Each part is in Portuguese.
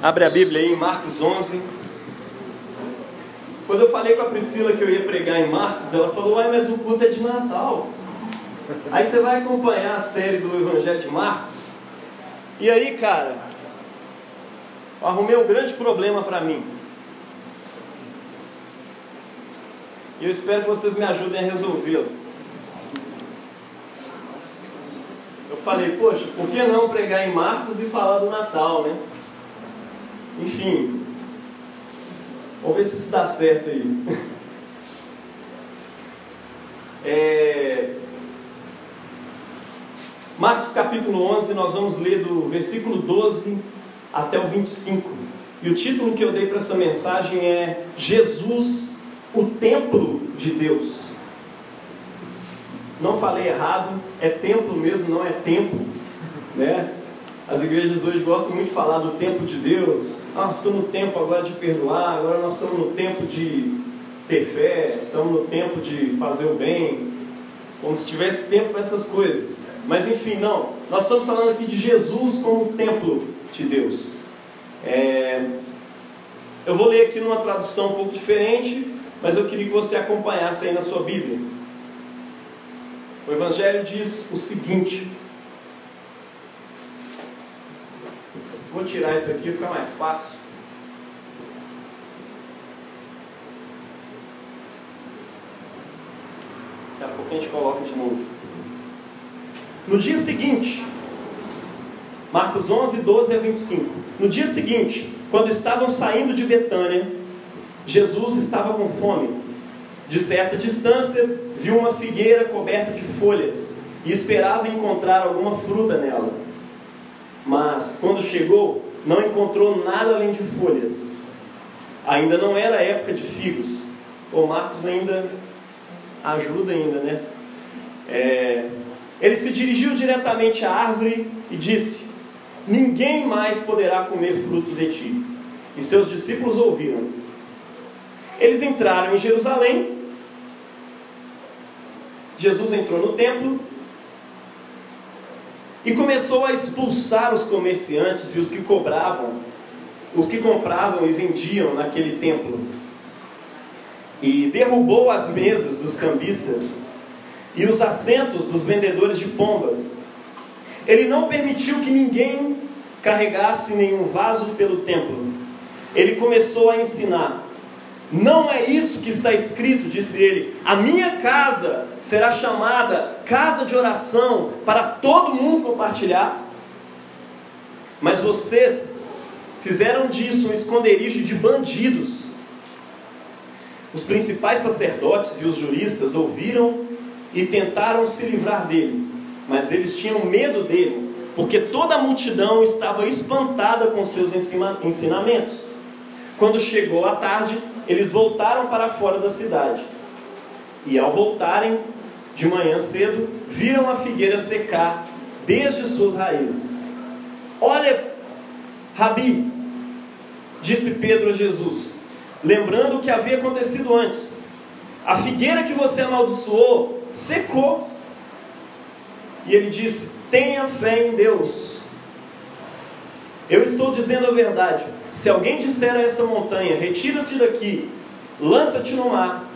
Abre a Bíblia aí em Marcos 11. Quando eu falei com a Priscila que eu ia pregar em Marcos, ela falou: Uai, mas o culto é de Natal. Aí você vai acompanhar a série do Evangelho de Marcos. E aí, cara, eu arrumei um grande problema para mim. E eu espero que vocês me ajudem a resolvê-lo. Eu falei, poxa, por que não pregar em Marcos e falar do Natal, né? Enfim, vamos ver se isso dá certo aí. É... Marcos capítulo 11, nós vamos ler do versículo 12 até o 25. E o título que eu dei para essa mensagem é Jesus, o templo de Deus. Não falei errado, é templo mesmo, não é tempo, né? As igrejas hoje gostam muito de falar do tempo de Deus. Ah, nós estamos no tempo agora de perdoar, agora nós estamos no tempo de ter fé, estamos no tempo de fazer o bem, como se tivesse tempo para essas coisas. Mas enfim, não. Nós estamos falando aqui de Jesus como templo de Deus. É... Eu vou ler aqui numa tradução um pouco diferente, mas eu queria que você acompanhasse aí na sua Bíblia. O Evangelho diz o seguinte. Vou tirar isso aqui, fica mais fácil. Daqui a pouco a gente coloca de novo. No dia seguinte, Marcos 11, 12 a 25. No dia seguinte, quando estavam saindo de Betânia, Jesus estava com fome. De certa distância, viu uma figueira coberta de folhas e esperava encontrar alguma fruta nela. Mas, quando chegou, não encontrou nada além de folhas. Ainda não era época de figos. O Marcos ainda ajuda ainda, né? É... Ele se dirigiu diretamente à árvore e disse: Ninguém mais poderá comer fruto de ti. E seus discípulos ouviram. Eles entraram em Jerusalém. Jesus entrou no templo e começou a expulsar os comerciantes e os que cobravam, os que compravam e vendiam naquele templo. E derrubou as mesas dos cambistas e os assentos dos vendedores de pombas. Ele não permitiu que ninguém carregasse nenhum vaso pelo templo. Ele começou a ensinar. Não é isso que está escrito, disse ele. A minha casa será chamada casa de oração para todo mundo compartilhar. Mas vocês fizeram disso um esconderijo de bandidos. Os principais sacerdotes e os juristas ouviram e tentaram se livrar dele, mas eles tinham medo dele, porque toda a multidão estava espantada com seus ensinamentos. Quando chegou a tarde, eles voltaram para fora da cidade. E ao voltarem de manhã cedo, viram a figueira secar desde suas raízes. Olha, Rabi, disse Pedro a Jesus, lembrando o que havia acontecido antes. A figueira que você amaldiçoou secou. E ele disse: tenha fé em Deus. Eu estou dizendo a verdade. Se alguém disser a essa montanha, retira-se daqui, lança-te no mar,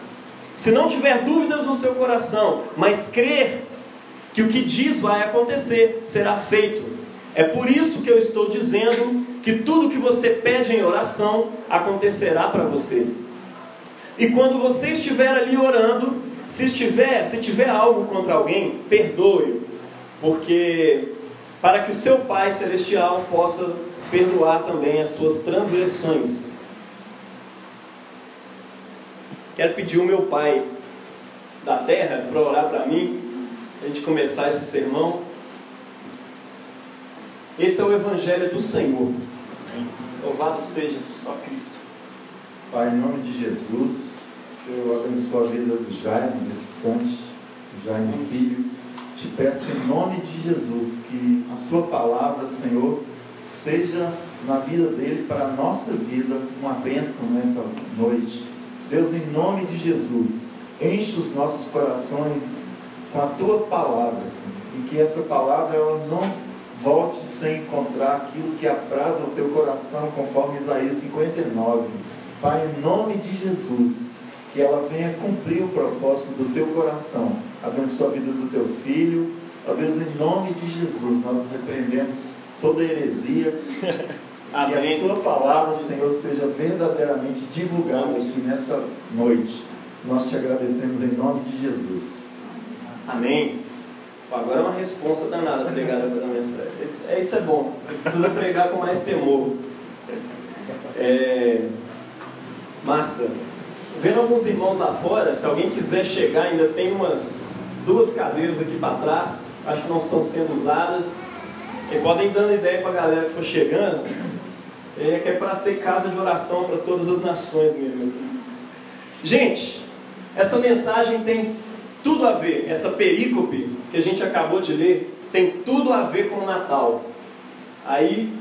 se não tiver dúvidas no seu coração, mas crer que o que diz vai acontecer, será feito. É por isso que eu estou dizendo que tudo que você pede em oração acontecerá para você. E quando você estiver ali orando, se estiver, se tiver algo contra alguém, perdoe, porque para que o seu Pai celestial possa perdoar também as suas transgressões. Quero pedir o meu Pai da terra para orar para mim, a gente começar esse sermão. Esse é o Evangelho do Senhor. Louvado seja só Cristo. Pai, em nome de Jesus, eu abençoo a vida do Jaime nesse instante, Jaime Filho. Te peço em nome de Jesus que a Sua palavra, Senhor, seja na vida dele, para a nossa vida, uma bênção nessa noite. Deus, em nome de Jesus, enche os nossos corações com a tua palavra, Senhor, e que essa palavra ela não volte sem encontrar aquilo que apraza o teu coração, conforme Isaías 59. Pai, em nome de Jesus, que ela venha cumprir o propósito do teu coração. Abençoa a vida do teu filho. Ó Deus, em nome de Jesus, nós repreendemos toda heresia. que a sua palavra, Senhor, seja verdadeiramente divulgada aqui nessa noite. Nós te agradecemos em nome de Jesus. Amém. Agora é uma resposta danada pregada pela mensagem. É, isso é bom. Precisa pregar com mais temor. É... Massa. Vendo alguns irmãos lá fora, se alguém quiser chegar, ainda tem umas duas cadeiras aqui para trás. Acho que não estão sendo usadas. E podem ir dando ideia para a galera que for chegando. É que é para ser casa de oração para todas as nações mesmo. Assim. Gente, essa mensagem tem tudo a ver, essa perícope que a gente acabou de ler, tem tudo a ver com o Natal. Aí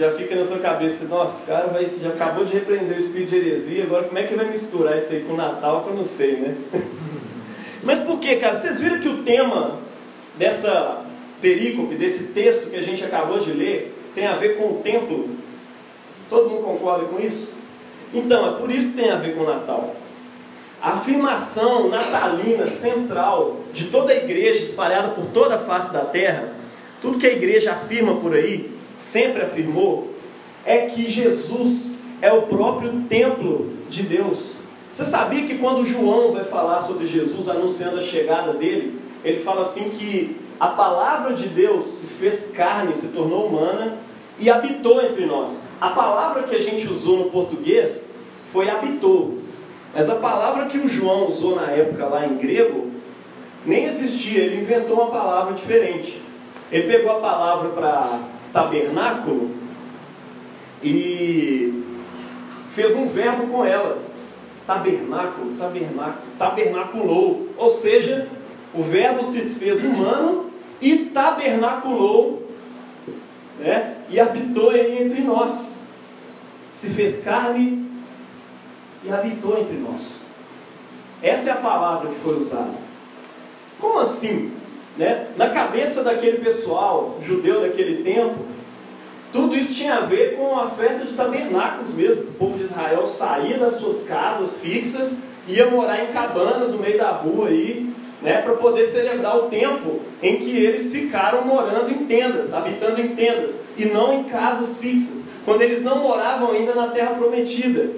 já fica na sua cabeça, nossa, cara vai, já acabou de repreender o espírito de heresia, agora como é que vai misturar isso aí com o Natal que eu não sei, né? Mas por que, cara? Vocês viram que o tema dessa perícope, desse texto que a gente acabou de ler, tem a ver com o templo? Todo mundo concorda com isso? Então, é por isso que tem a ver com o Natal. A afirmação natalina central de toda a igreja espalhada por toda a face da terra, tudo que a igreja afirma por aí, sempre afirmou, é que Jesus é o próprio templo de Deus. Você sabia que quando João vai falar sobre Jesus, anunciando a chegada dele, ele fala assim que a palavra de Deus se fez carne, se tornou humana e habitou entre nós. A palavra que a gente usou no português foi habitou. Mas a palavra que o João usou na época lá em grego nem existia, ele inventou uma palavra diferente. Ele pegou a palavra para tabernáculo e fez um verbo com ela. Tabernáculo, tabernáculo, tabernaculou. Ou seja, o verbo se fez humano e tabernaculou, né? E habitou aí entre nós. Se fez carne e habitou entre nós. Essa é a palavra que foi usada. Como assim? Né? Na cabeça daquele pessoal judeu daquele tempo, tudo isso tinha a ver com a festa de tabernáculos mesmo. O povo de Israel saía das suas casas fixas, ia morar em cabanas no meio da rua aí, né, para poder celebrar o tempo em que eles ficaram morando em tendas, habitando em tendas, e não em casas fixas, quando eles não moravam ainda na terra prometida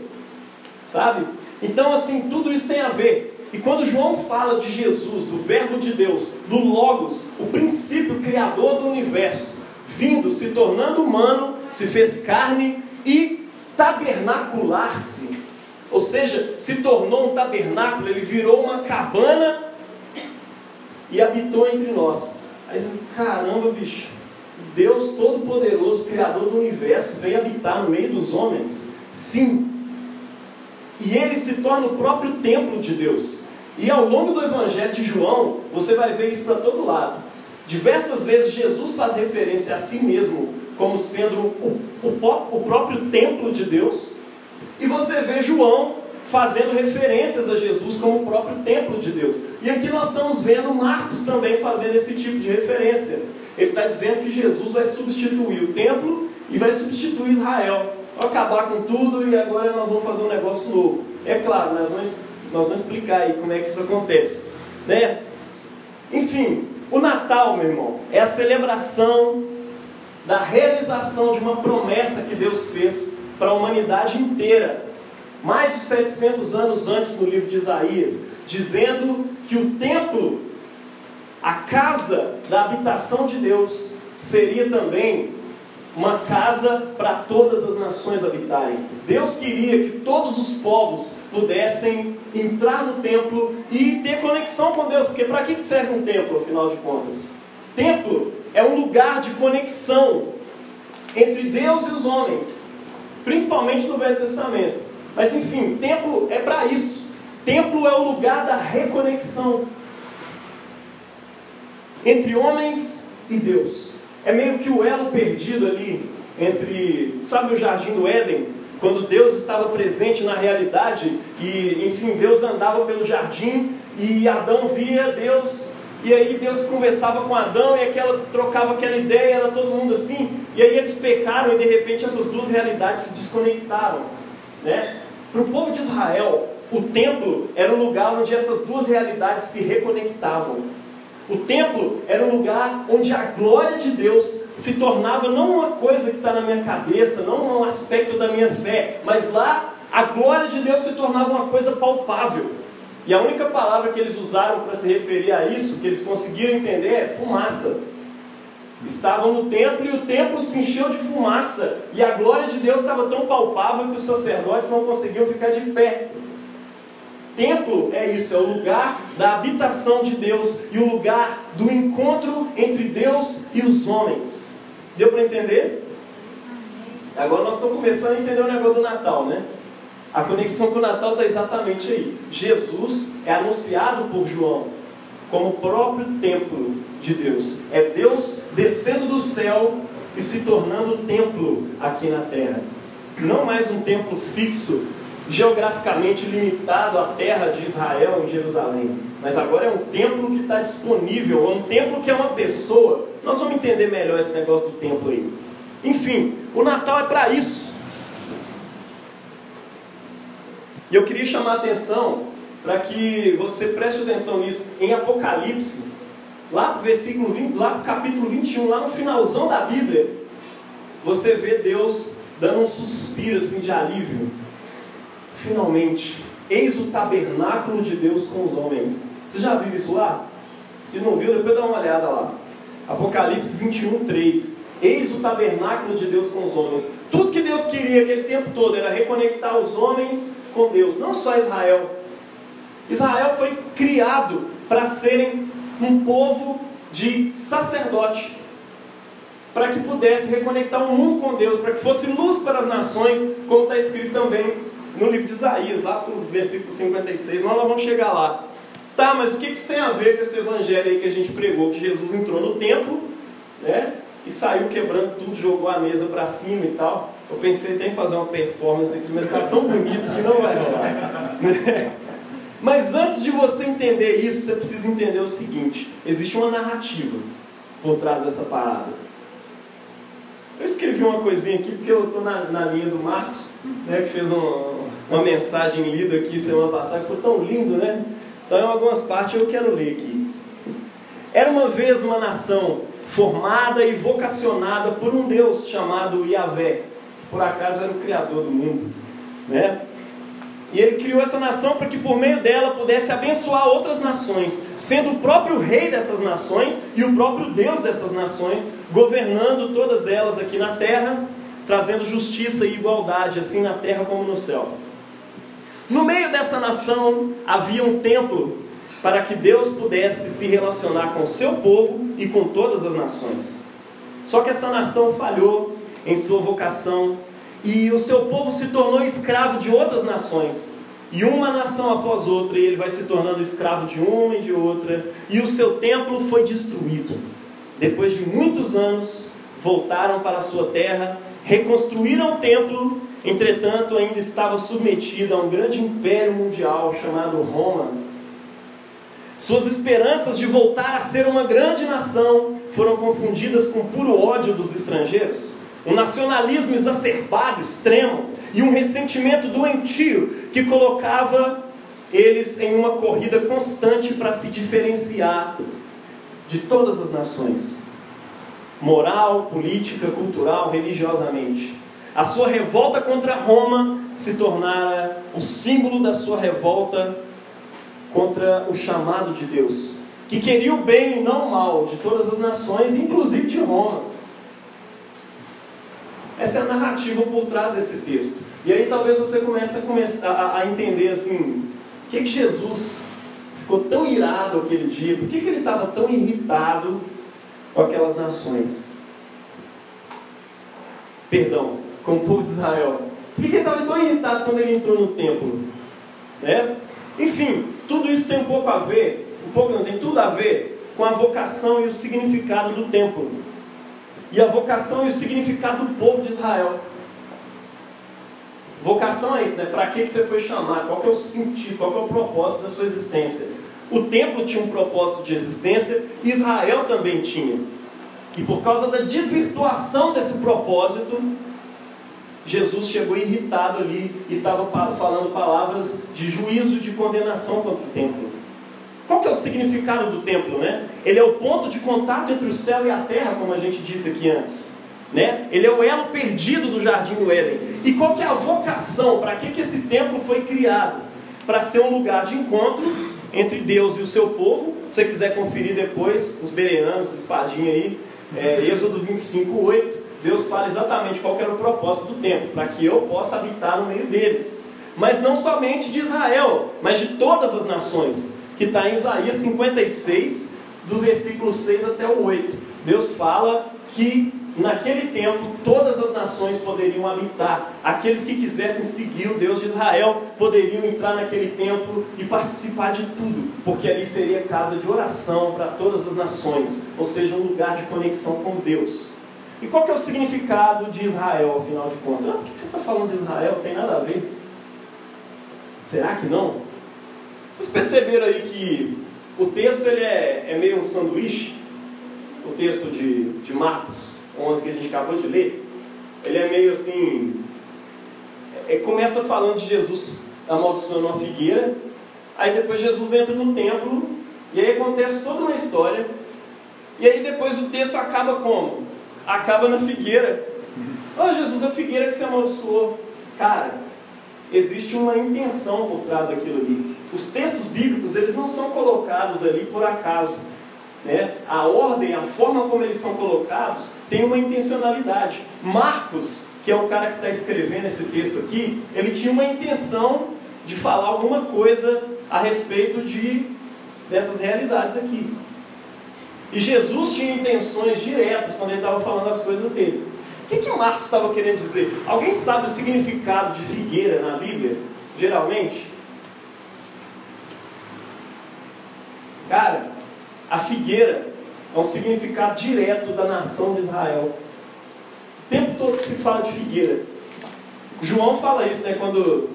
sabe? Então, assim, tudo isso tem a ver. E quando João fala de Jesus, do Verbo de Deus, do Logos, o princípio criador do universo, vindo, se tornando humano, se fez carne e tabernacular-se, ou seja, se tornou um tabernáculo, ele virou uma cabana e habitou entre nós. Aí, caramba, bicho, Deus Todo-Poderoso, Criador do universo, veio habitar no meio dos homens. Sim, e ele se torna o próprio templo de Deus. E ao longo do Evangelho de João, você vai ver isso para todo lado. Diversas vezes Jesus faz referência a si mesmo como sendo o, o, o próprio templo de Deus. E você vê João fazendo referências a Jesus como o próprio templo de Deus. E aqui nós estamos vendo Marcos também fazendo esse tipo de referência. Ele está dizendo que Jesus vai substituir o templo e vai substituir Israel acabar com tudo e agora nós vamos fazer um negócio novo. É claro, nós vamos, nós vamos explicar aí como é que isso acontece. Né? Enfim, o Natal, meu irmão, é a celebração da realização de uma promessa que Deus fez para a humanidade inteira, mais de 700 anos antes no livro de Isaías, dizendo que o templo, a casa da habitação de Deus, seria também uma casa para todas as nações habitarem. Deus queria que todos os povos pudessem entrar no templo e ter conexão com Deus, porque para que serve um templo, afinal de contas? Templo é um lugar de conexão entre Deus e os homens, principalmente no Velho Testamento. Mas enfim, templo é para isso. Templo é o lugar da reconexão entre homens e Deus. É meio que o elo perdido ali entre, sabe o jardim do Éden? Quando Deus estava presente na realidade e, enfim, Deus andava pelo jardim e Adão via Deus e aí Deus conversava com Adão e aquela trocava aquela ideia, era todo mundo assim, e aí eles pecaram e de repente essas duas realidades se desconectaram, né? Para o povo de Israel, o templo era o lugar onde essas duas realidades se reconectavam. O templo era o lugar onde a glória de Deus se tornava não uma coisa que está na minha cabeça, não um aspecto da minha fé, mas lá a glória de Deus se tornava uma coisa palpável. E a única palavra que eles usaram para se referir a isso, que eles conseguiram entender, é fumaça. Estavam no templo e o templo se encheu de fumaça, e a glória de Deus estava tão palpável que os sacerdotes não conseguiam ficar de pé. Templo é isso, é o lugar da habitação de Deus e o lugar do encontro entre Deus e os homens. Deu para entender? Agora nós estamos começando a entender o negócio do Natal, né? A conexão com o Natal está exatamente aí. Jesus é anunciado por João como o próprio templo de Deus. É Deus descendo do céu e se tornando templo aqui na terra. Não mais um templo fixo, geograficamente limitado à terra de Israel, em Jerusalém. Mas agora é um templo que está disponível, é um templo que é uma pessoa. Nós vamos entender melhor esse negócio do templo aí. Enfim, o Natal é para isso. E eu queria chamar a atenção para que você preste atenção nisso. Em Apocalipse, lá para versículo 20, lá para capítulo 21, lá no finalzão da Bíblia, você vê Deus dando um suspiro assim de alívio. Finalmente, eis o tabernáculo de Deus com os homens. Você já viu isso lá? Se não viu, depois dá uma olhada lá. Apocalipse 21, 3. Eis o tabernáculo de Deus com os homens. Tudo que Deus queria aquele tempo todo era reconectar os homens com Deus, não só Israel. Israel foi criado para serem um povo de sacerdote, para que pudesse reconectar o mundo com Deus, para que fosse luz para as nações, como está escrito também no livro de Isaías, lá para o versículo 56. Nós vamos chegar lá. Tá, mas o que isso tem a ver com esse evangelho aí que a gente pregou? Que Jesus entrou no templo, né? E saiu quebrando tudo, jogou a mesa para cima e tal. Eu pensei até em fazer uma performance aqui, mas está tão bonito que não vai rolar. Mas antes de você entender isso, você precisa entender o seguinte: existe uma narrativa por trás dessa parada. Eu escrevi uma coisinha aqui porque eu estou na, na, linha do Marcos, né, que fez um, uma mensagem lida aqui semana passada, ficou tão lindo, né? Então, em algumas partes eu quero ler aqui. Era uma vez uma nação formada e vocacionada por um Deus chamado Yahvé por acaso era o criador do mundo, né? E ele criou essa nação para que por meio dela pudesse abençoar outras nações, sendo o próprio rei dessas nações e o próprio Deus dessas nações, governando todas elas aqui na terra, trazendo justiça e igualdade, assim na terra como no céu. No meio dessa nação havia um templo para que Deus pudesse se relacionar com o seu povo e com todas as nações. Só que essa nação falhou em sua vocação, e o seu povo se tornou escravo de outras nações. E uma nação após outra, e ele vai se tornando escravo de uma e de outra, e o seu templo foi destruído. Depois de muitos anos, voltaram para a sua terra, reconstruíram o templo, entretanto, ainda estava submetido a um grande império mundial chamado Roma. Suas esperanças de voltar a ser uma grande nação foram confundidas com puro ódio dos estrangeiros um nacionalismo exacerbado, extremo, e um ressentimento doentio que colocava eles em uma corrida constante para se diferenciar de todas as nações, moral, política, cultural, religiosamente. A sua revolta contra Roma se tornara o símbolo da sua revolta contra o chamado de Deus, que queria o bem e não o mal de todas as nações, inclusive de Roma. Essa é a narrativa por trás desse texto. E aí talvez você comece a, a, a entender assim, o que, que Jesus ficou tão irado aquele dia, por que, que ele estava tão irritado com aquelas nações? Perdão, com o povo de Israel. Por que, que ele estava tão irritado quando ele entrou no templo? Né? Enfim, tudo isso tem um pouco a ver, um pouco não, tem tudo a ver com a vocação e o significado do templo e a vocação e o significado do povo de Israel. Vocação é isso, né? Para que você foi chamado? Qual é o sentido? Qual é o propósito da sua existência? O templo tinha um propósito de existência, Israel também tinha. E por causa da desvirtuação desse propósito, Jesus chegou irritado ali e estava falando palavras de juízo e de condenação contra o templo. Que é o significado do templo, né? Ele é o ponto de contato entre o céu e a terra, como a gente disse aqui antes. Né? Ele é o elo perdido do jardim do Éden. E qual que é a vocação? Para que, que esse templo foi criado? Para ser um lugar de encontro entre Deus e o seu povo. Se você quiser conferir depois, os bereanos, espadinha aí, é, Êxodo 25, 8. Deus fala exatamente qual era o propósito do templo, para que eu possa habitar no meio deles. Mas não somente de Israel, mas de todas as nações, que está em Isaías 56, do versículo 6 até o 8. Deus fala que naquele tempo todas as nações poderiam habitar. Aqueles que quisessem seguir o Deus de Israel poderiam entrar naquele templo e participar de tudo, porque ali seria casa de oração para todas as nações, ou seja, um lugar de conexão com Deus. E qual que é o significado de Israel, afinal de contas? Ah, por que você está falando de Israel? Não tem nada a ver. Será que não? Vocês perceberam aí que o texto ele é, é meio um sanduíche? O texto de, de Marcos 11 que a gente acabou de ler, ele é meio assim. É, começa falando de Jesus amaldiçoando uma figueira, aí depois Jesus entra no templo, e aí acontece toda uma história, e aí depois o texto acaba como? acaba na figueira. Oh, Jesus, a figueira que você amaldiçoou. Cara, existe uma intenção por trás daquilo ali. Os textos bíblicos, eles não são colocados ali por acaso. Né? A ordem, a forma como eles são colocados, tem uma intencionalidade. Marcos, que é o cara que está escrevendo esse texto aqui, ele tinha uma intenção de falar alguma coisa a respeito de dessas realidades aqui. E Jesus tinha intenções diretas quando ele estava falando as coisas dele. O que, que Marcos estava querendo dizer? Alguém sabe o significado de figueira na Bíblia? Geralmente? Cara, a figueira é um significado direto da nação de Israel. O tempo todo que se fala de figueira. João fala isso, né? Quando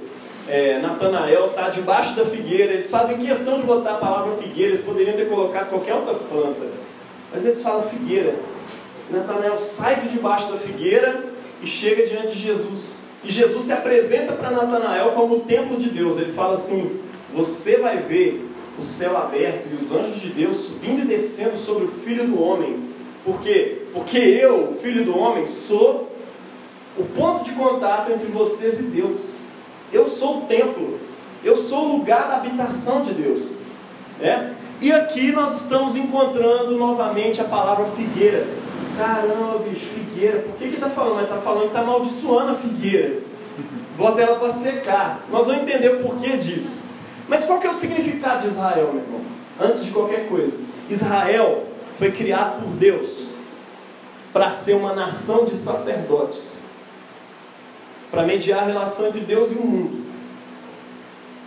é, Natanael está debaixo da figueira, eles fazem questão de botar a palavra figueira, eles poderiam ter colocado qualquer outra planta. Mas eles falam figueira. Natanael sai de debaixo da figueira e chega diante de Jesus. E Jesus se apresenta para Natanael como o templo de Deus. Ele fala assim: Você vai ver o céu aberto e os anjos de Deus subindo e descendo sobre o filho do homem. Por quê? Porque eu, filho do homem, sou o ponto de contato entre vocês e Deus. Eu sou o templo. Eu sou o lugar da habitação de Deus. É? E aqui nós estamos encontrando novamente a palavra figueira. Caramba, bicho, figueira. Por que ele está falando? Está falando que está amaldiçoando a figueira. Bota ela para secar. Nós vamos entender o porquê disso. Mas qual que é o significado de Israel, meu irmão? Antes de qualquer coisa. Israel foi criado por Deus para ser uma nação de sacerdotes. Para mediar a relação entre Deus e o mundo.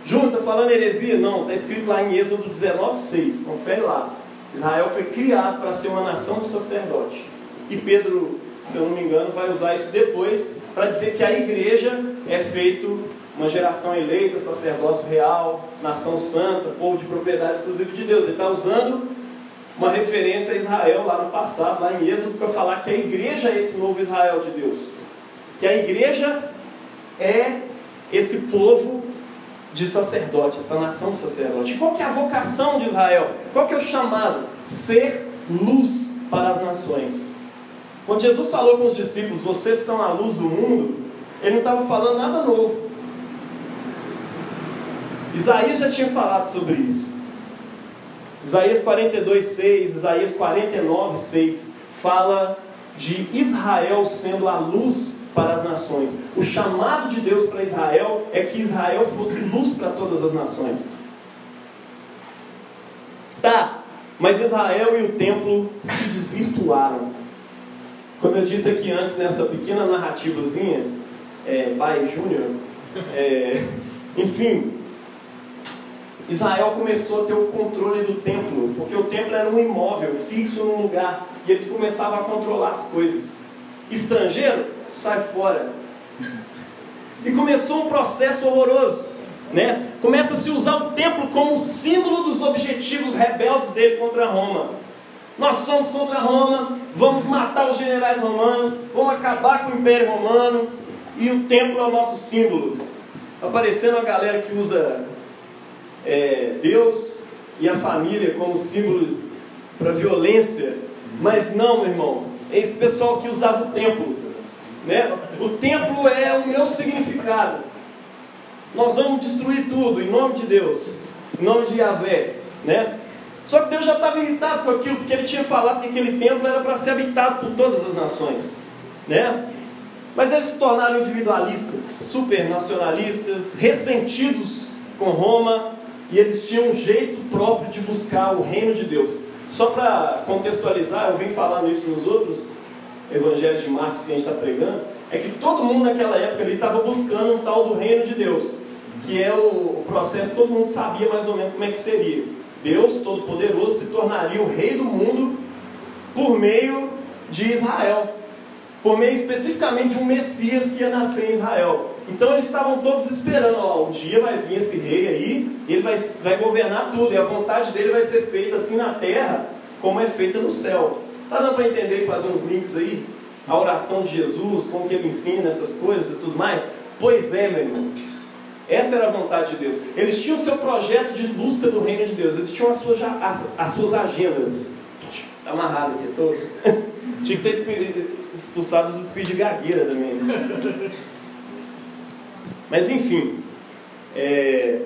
Júnior, está falando heresia? Não, está escrito lá em Êxodo 19, 6. Confere lá. Israel foi criado para ser uma nação de sacerdote. E Pedro, se eu não me engano, vai usar isso depois para dizer que a igreja é feito uma geração eleita, sacerdócio real, nação santa, povo de propriedade exclusiva de Deus. Ele está usando uma referência a Israel lá no passado, lá em Êxodo, para falar que a igreja é esse novo Israel de Deus. Que a igreja é esse povo de sacerdote, essa nação de sacerdote. Qual que é a vocação de Israel? Qual que é o chamado? Ser luz para as nações. Quando Jesus falou com os discípulos, vocês são a luz do mundo, ele não estava falando nada novo. Isaías já tinha falado sobre isso. Isaías 42, 6, Isaías 49, 6 fala de Israel sendo a luz para as nações. O chamado de Deus para Israel é que Israel fosse luz para todas as nações. Tá, mas Israel e o templo se desvirtuaram. Como eu disse aqui antes nessa pequena narrativazinha, é, Pai Júnior, é, enfim, Israel começou a ter o controle do templo, porque o templo era um imóvel fixo num lugar, e eles começavam a controlar as coisas. Estrangeiro, sai fora. E começou um processo horroroso. né? Começa a se usar o templo como símbolo dos objetivos rebeldes dele contra Roma. Nós somos contra Roma, vamos matar os generais romanos, vamos acabar com o Império Romano e o templo é o nosso símbolo. Aparecendo a galera que usa é, Deus e a família como símbolo para violência, mas não, meu irmão, é esse pessoal que usava o templo. Né? O templo é o meu significado. Nós vamos destruir tudo em nome de Deus, em nome de Yahvé. Né? Só que Deus já estava irritado com aquilo, porque ele tinha falado que aquele templo era para ser habitado por todas as nações. Né? Mas eles se tornaram individualistas, supernacionalistas, ressentidos com Roma, e eles tinham um jeito próprio de buscar o reino de Deus. Só para contextualizar, eu venho falando isso nos outros evangelhos de Marcos que a gente está pregando, é que todo mundo naquela época ali estava buscando um tal do reino de Deus, que é o processo, todo mundo sabia mais ou menos como é que seria. Deus Todo-Poderoso se tornaria o rei do mundo por meio de Israel, por meio especificamente de um Messias que ia nascer em Israel. Então eles estavam todos esperando, ó, um dia vai vir esse rei aí, ele vai, vai governar tudo, e a vontade dele vai ser feita assim na terra, como é feita no céu. Tá dando para entender e fazer uns links aí? A oração de Jesus, como que ele ensina essas coisas e tudo mais? Pois é, meu irmão. Essa era a vontade de Deus. Eles tinham o seu projeto de busca do reino de Deus. Eles tinham as suas, as, as suas agendas. Está amarrado aqui. Tô... Tinha que ter expulsado os espíritos de gagueira também. Mas enfim. É...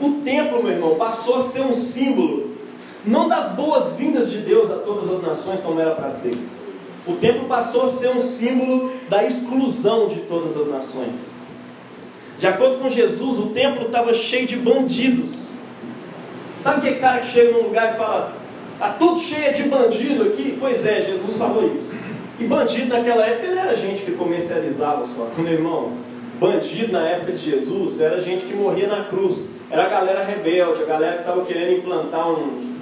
O templo, meu irmão, passou a ser um símbolo, não das boas-vindas de Deus a todas as nações, como era para ser o templo passou a ser um símbolo da exclusão de todas as nações. De acordo com Jesus, o templo estava cheio de bandidos. Sabe aquele cara que chega num lugar e fala: Está tudo cheio de bandido aqui? Pois é, Jesus falou isso. E bandido naquela época não era gente que comercializava só. Meu irmão, bandido na época de Jesus era gente que morria na cruz. Era a galera rebelde, a galera que estava querendo implantar um,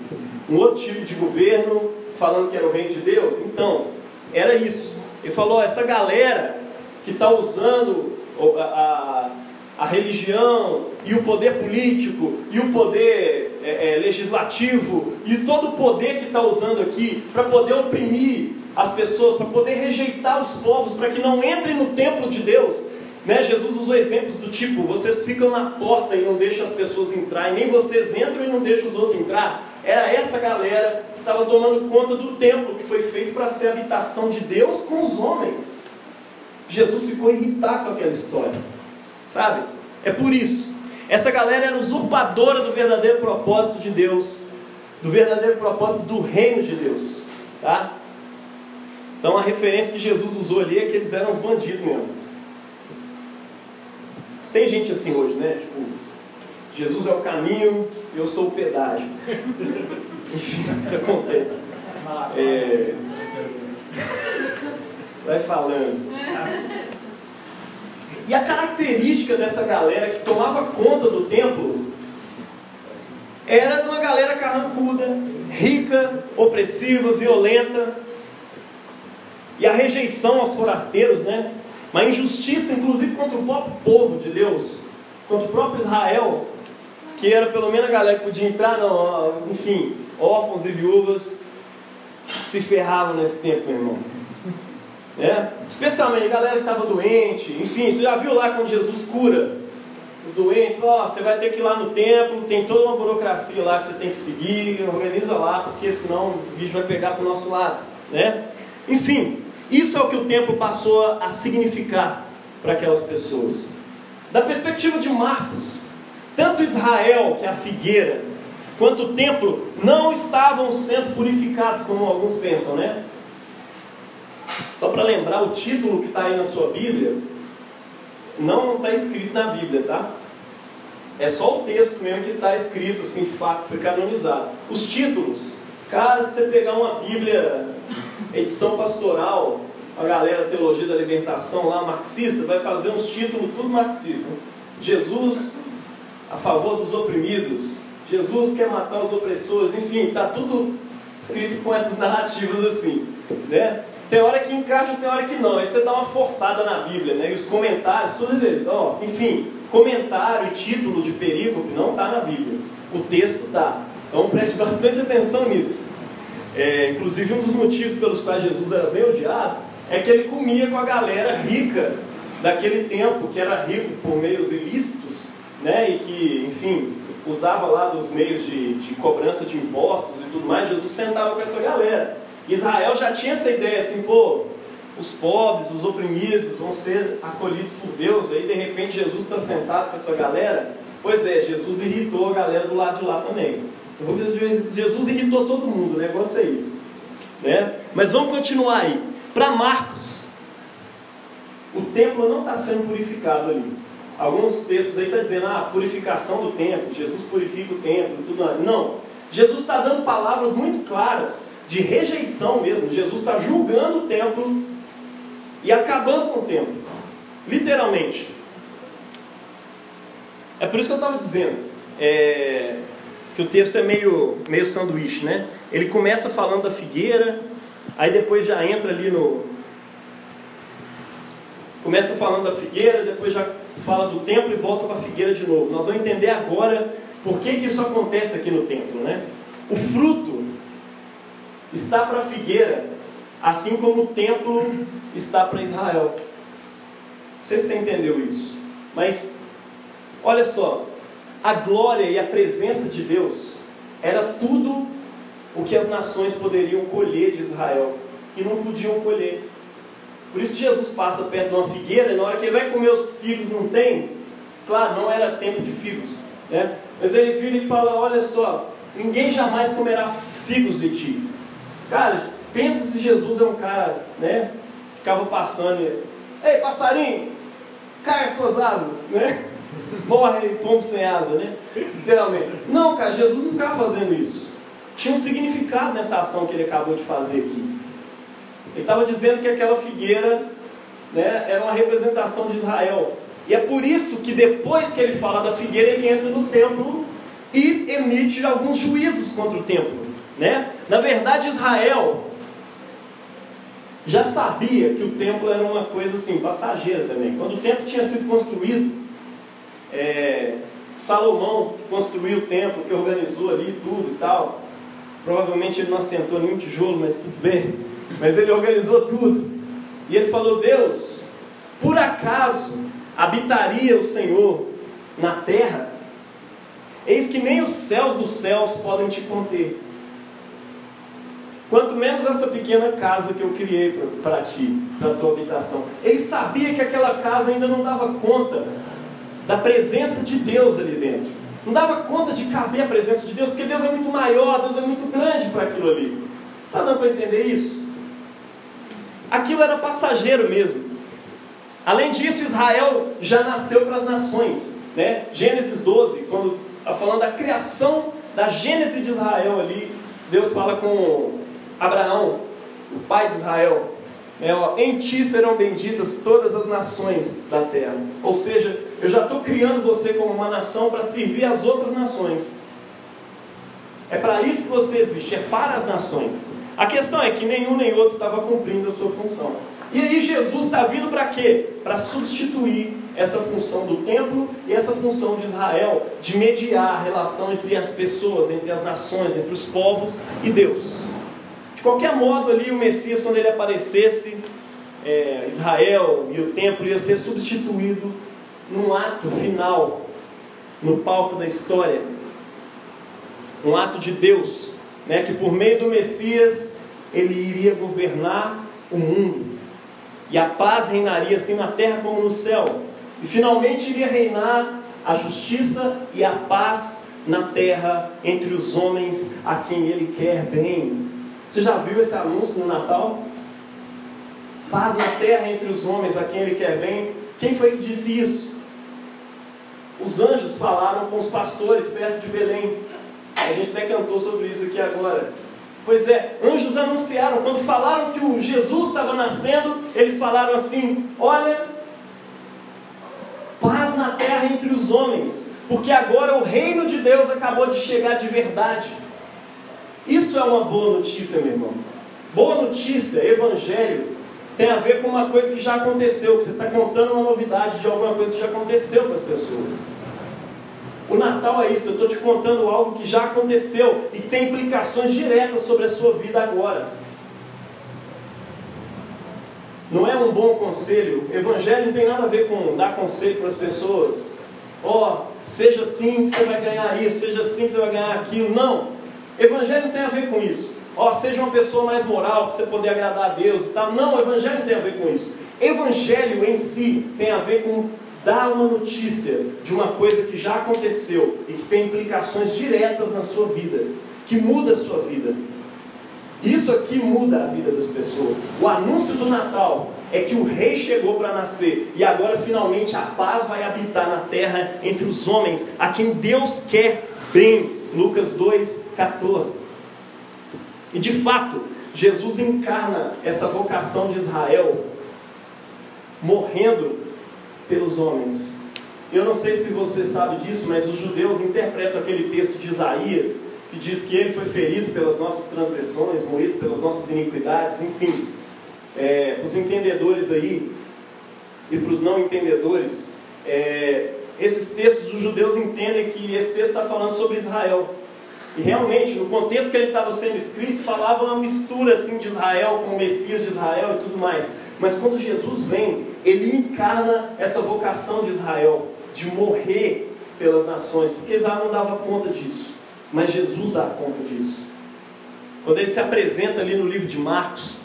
um outro tipo de governo, falando que era o reino de Deus. Então, era isso. Ele falou: essa galera que está usando a, a, a, religião e o poder político e o poder é, é, legislativo e todo o poder que está usando aqui para poder oprimir as pessoas, para poder rejeitar os povos, para que não entrem no templo de Deus. Né? Jesus usou exemplos do tipo: vocês ficam na porta e não deixam as pessoas entrar, e nem vocês entram e não deixam os outros entrar. Era essa galera estava tomando conta do templo que foi feito para ser a habitação de Deus com os homens. Jesus ficou irritado com aquela história, sabe? É por isso. Essa galera era usurpadora do verdadeiro propósito de Deus, do verdadeiro propósito do reino de Deus, tá? Então a referência que Jesus usou ali é que eles eram os bandidos mesmo. Tem gente assim hoje, né? Tipo, Jesus é o caminho, eu sou o pedágio. Enfim, isso acontece. É... Vai falando. E a característica dessa galera que tomava conta do templo era de uma galera carrancuda, rica, opressiva, violenta. E a rejeição aos forasteiros, né? Uma injustiça, inclusive, contra o próprio povo de Deus, contra o próprio Israel, que era pelo menos a galera que podia entrar, não, enfim, órfãos e viúvas se ferravam nesse tempo, meu irmão. É? Especialmente a galera que estava doente, enfim, você já viu lá quando Jesus cura os doentes, ó, você vai ter que ir lá no templo, tem toda uma burocracia lá que você tem que seguir, organiza lá, porque senão o bicho vai pegar para o nosso lado. Né? Enfim, isso é o que o templo passou a significar para aquelas pessoas. Da perspectiva de Marcos, tanto Israel, que é a figueira, quanto o templo não estavam sendo purificados, como alguns pensam, né? Só para lembrar, o título que está aí na sua Bíblia não está escrito na Bíblia, tá? É só o texto mesmo que está escrito, assim, de fato, foi canonizado. Os títulos, cara, se você pegar uma Bíblia, edição pastoral, a galera Teologia da Libertação lá, marxista, vai fazer uns títulos tudo marxista. Jesus a favor dos oprimidos, Jesus quer matar os opressores, enfim, está tudo escrito com essas narrativas assim, né? Tem hora que encaixa, tem hora que não. Aí você dá uma forçada na Bíblia, né? E os comentários, tudo isso, ó, enfim, comentário e título de perícope não está na Bíblia. O texto está. Então preste bastante atenção nisso. É, inclusive um dos motivos pelos quais Jesus era bem odiado é que ele comia com a galera rica daquele tempo, que era rico por meios ilícitos, né? E que, enfim, usava lá dos meios de, de cobrança de impostos e tudo mais. Jesus sentava com essa galera. Israel já tinha essa ideia assim, pô, os pobres, os oprimidos vão ser acolhidos por Deus. Aí de repente Jesus está sentado com essa galera. Pois é, Jesus irritou a galera do lado de lá também. Jesus irritou todo mundo, o negócio é isso. Né? Mas vamos continuar aí. Para Marcos, o templo não está sendo purificado ali. Alguns textos aí estão tá dizendo, ah, purificação do templo, Jesus purifica o templo, tudo mais. Não. Jesus está dando palavras muito claras de rejeição mesmo. Jesus está julgando o templo e acabando com o templo. Literalmente. É por isso que eu estava dizendo é, que o texto é meio, meio sanduíche, né? Ele começa falando da figueira, aí depois já entra ali no. Começa falando da figueira, depois já fala do templo e volta para a figueira de novo. Nós vamos entender agora por que, que isso acontece aqui no templo, né? O fruto está para a figueira, assim como o templo está para Israel. Não sei se você entendeu isso, mas olha só, a glória e a presença de Deus era tudo o que as nações poderiam colher de Israel e não podiam colher. Por isso que Jesus passa perto de uma figueira e na hora que ele vai comer os figos não tem. Claro, não era tempo de figos, né? Mas ele vira e fala: Olha só, ninguém jamais comerá figos de ti. Cara, pensa se Jesus é um cara, né? Ficava passando e, ei passarinho, cai as suas asas, né? Morre pombo sem asa, né? Literalmente. Não, cara, Jesus não ficava fazendo isso. Tinha um significado nessa ação que ele acabou de fazer aqui. Ele estava dizendo que aquela figueira né, era uma representação de Israel. E é por isso que depois que ele fala da figueira, ele entra no templo e emite alguns juízos contra o templo. Né? Na verdade, Israel já sabia que o templo era uma coisa assim, passageira também. Quando o templo tinha sido construído, é, Salomão construiu o templo, que organizou ali tudo e tal. Provavelmente ele não assentou nenhum tijolo, mas tudo bem. Mas ele organizou tudo. E ele falou: Deus, por acaso habitaria o Senhor na terra? Eis que nem os céus dos céus podem te conter. Quanto menos essa pequena casa que eu criei para ti, para tua habitação. Ele sabia que aquela casa ainda não dava conta da presença de Deus ali dentro. Não dava conta de caber a presença de Deus, porque Deus é muito maior, Deus é muito grande para aquilo ali. Está dando para entender isso? Aquilo era passageiro mesmo. Além disso, Israel já nasceu para as nações. Né? Gênesis 12, quando está falando da criação da Gênese de Israel ali, Deus fala com Abraão, o pai de Israel, né, ó, em ti serão benditas todas as nações da terra. Ou seja, eu já estou criando você como uma nação para servir as outras nações. É para isso que você existe, é para as nações. A questão é que nenhum nem outro estava cumprindo a sua função. E aí Jesus está vindo para quê? Para substituir essa função do templo e essa função de Israel de mediar a relação entre as pessoas, entre as nações, entre os povos e Deus. De qualquer modo, ali o Messias, quando ele aparecesse, é, Israel e o templo ia ser substituído num ato final, no palco da história. Um ato de Deus, né, que por meio do Messias ele iria governar o mundo. E a paz reinaria assim na terra como no céu. E finalmente iria reinar a justiça e a paz na terra entre os homens a quem ele quer bem. Você já viu esse anúncio no Natal? Paz na terra entre os homens a quem ele quer bem. Quem foi que disse isso? Os anjos falaram com os pastores perto de Belém. A gente até cantou sobre isso aqui agora. Pois é, anjos anunciaram, quando falaram que o Jesus estava nascendo, eles falaram assim: Olha, paz na terra entre os homens, porque agora o reino de Deus acabou de chegar de verdade. Isso é uma boa notícia, meu irmão. Boa notícia, evangelho, tem a ver com uma coisa que já aconteceu, que você está contando uma novidade de alguma coisa que já aconteceu para as pessoas. O Natal é isso, eu estou te contando algo que já aconteceu e que tem implicações diretas sobre a sua vida agora. Não é um bom conselho. Evangelho não tem nada a ver com dar conselho para as pessoas. Ó, oh, seja assim que você vai ganhar isso, seja assim que você vai ganhar aquilo. Não. Evangelho tem a ver com isso. Ó, oh, seja uma pessoa mais moral para você poder agradar a Deus e tal. Não, Evangelho tem a ver com isso. Evangelho em si tem a ver com dar uma notícia de uma coisa que já aconteceu e que tem implicações diretas na sua vida, que muda a sua vida. Isso aqui muda a vida das pessoas. O anúncio do Natal é que o rei chegou para nascer e agora finalmente a paz vai habitar na terra entre os homens, a quem Deus quer bem. Lucas 2:14. E de fato, Jesus encarna essa vocação de Israel morrendo pelos homens. Eu não sei se você sabe disso, mas os judeus interpretam aquele texto de Isaías que diz que ele foi ferido pelas nossas transgressões, moído pelas nossas iniquidades, enfim. É, os entendedores aí e para os não entendedores, é, esses textos os judeus entendem que esse texto está falando sobre Israel. E realmente, no contexto que ele estava sendo escrito, falava uma mistura assim de Israel com o Messias de Israel e tudo mais. Mas quando Jesus vem, ele encarna essa vocação de Israel, de morrer pelas nações, porque Israel não dava conta disso. Mas Jesus dá conta disso. Quando ele se apresenta ali no livro de Marcos,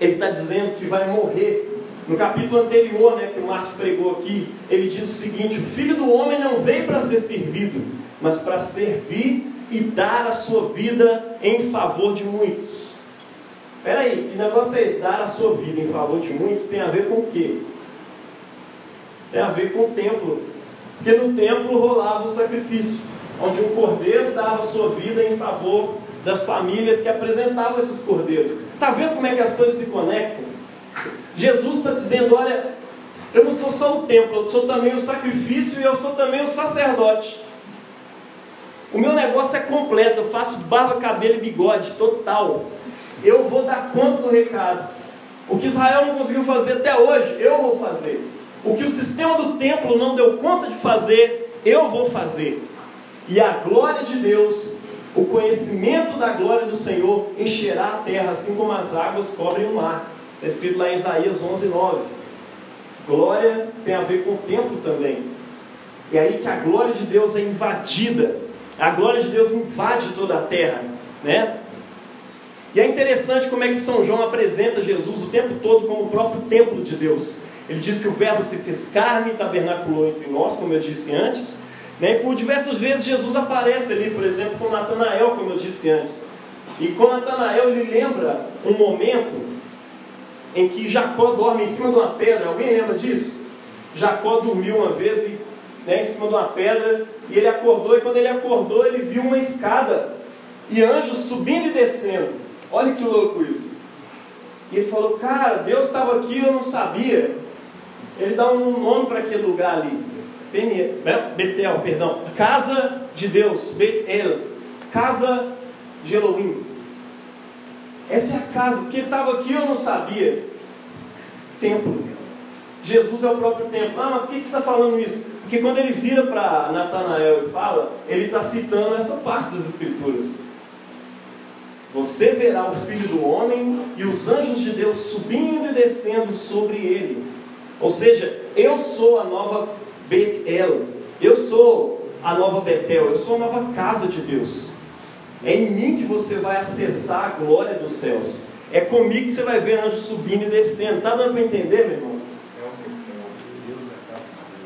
ele está dizendo que vai morrer. No capítulo anterior, né, que o Marcos pregou aqui, ele diz o seguinte: O filho do homem não veio para ser servido, mas para servir e dar a sua vida em favor de muitos. Espera aí, que negócio é esse? Dar a sua vida em favor de muitos tem a ver com o quê? Tem a ver com o templo. Porque no templo rolava o sacrifício onde um cordeiro dava sua vida em favor das famílias que apresentavam esses cordeiros. Está vendo como é que as coisas se conectam? Jesus está dizendo: olha, eu não sou só o templo, eu sou também o sacrifício e eu sou também o sacerdote. O meu negócio é completo, eu faço barba, cabelo e bigode total. Eu vou dar conta do recado. O que Israel não conseguiu fazer até hoje, eu vou fazer. O que o sistema do templo não deu conta de fazer, eu vou fazer e a glória de Deus, o conhecimento da glória do Senhor encherá a terra, assim como as águas cobrem o mar. Está escrito lá em Isaías 11, 9. Glória tem a ver com o templo também. É aí que a glória de Deus é invadida. A glória de Deus invade toda a terra, né? E é interessante como é que São João apresenta Jesus o tempo todo como o próprio templo de Deus. Ele diz que o Verbo se fez carne e tabernaculou entre nós, como eu disse antes, né? E por diversas vezes Jesus aparece ali, por exemplo, com Natanael, como eu disse antes. E com Natanael ele lembra um momento em que Jacó dorme em cima de uma pedra. Alguém lembra disso? Jacó dormiu uma vez né, em cima de uma pedra e ele acordou. E quando ele acordou, ele viu uma escada e anjos subindo e descendo. Olha que louco isso. E ele falou: Cara, Deus estava aqui eu não sabia. Ele dá um nome para aquele lugar ali. Betel, perdão, casa de Deus, Betel, casa de Elohim. Essa é a casa, porque ele estava aqui eu não sabia. Templo. Jesus é o próprio templo. Ah, mas por que você está falando isso? Porque quando ele vira para Natanael e fala, ele está citando essa parte das Escrituras. Você verá o Filho do Homem e os anjos de Deus subindo e descendo sobre ele. Ou seja, eu sou a nova Betel. Eu sou a nova Betel, eu sou a nova casa de Deus. É em mim que você vai acessar a glória dos céus. É comigo que você vai ver anjos subindo e descendo. Está dando para entender, meu irmão?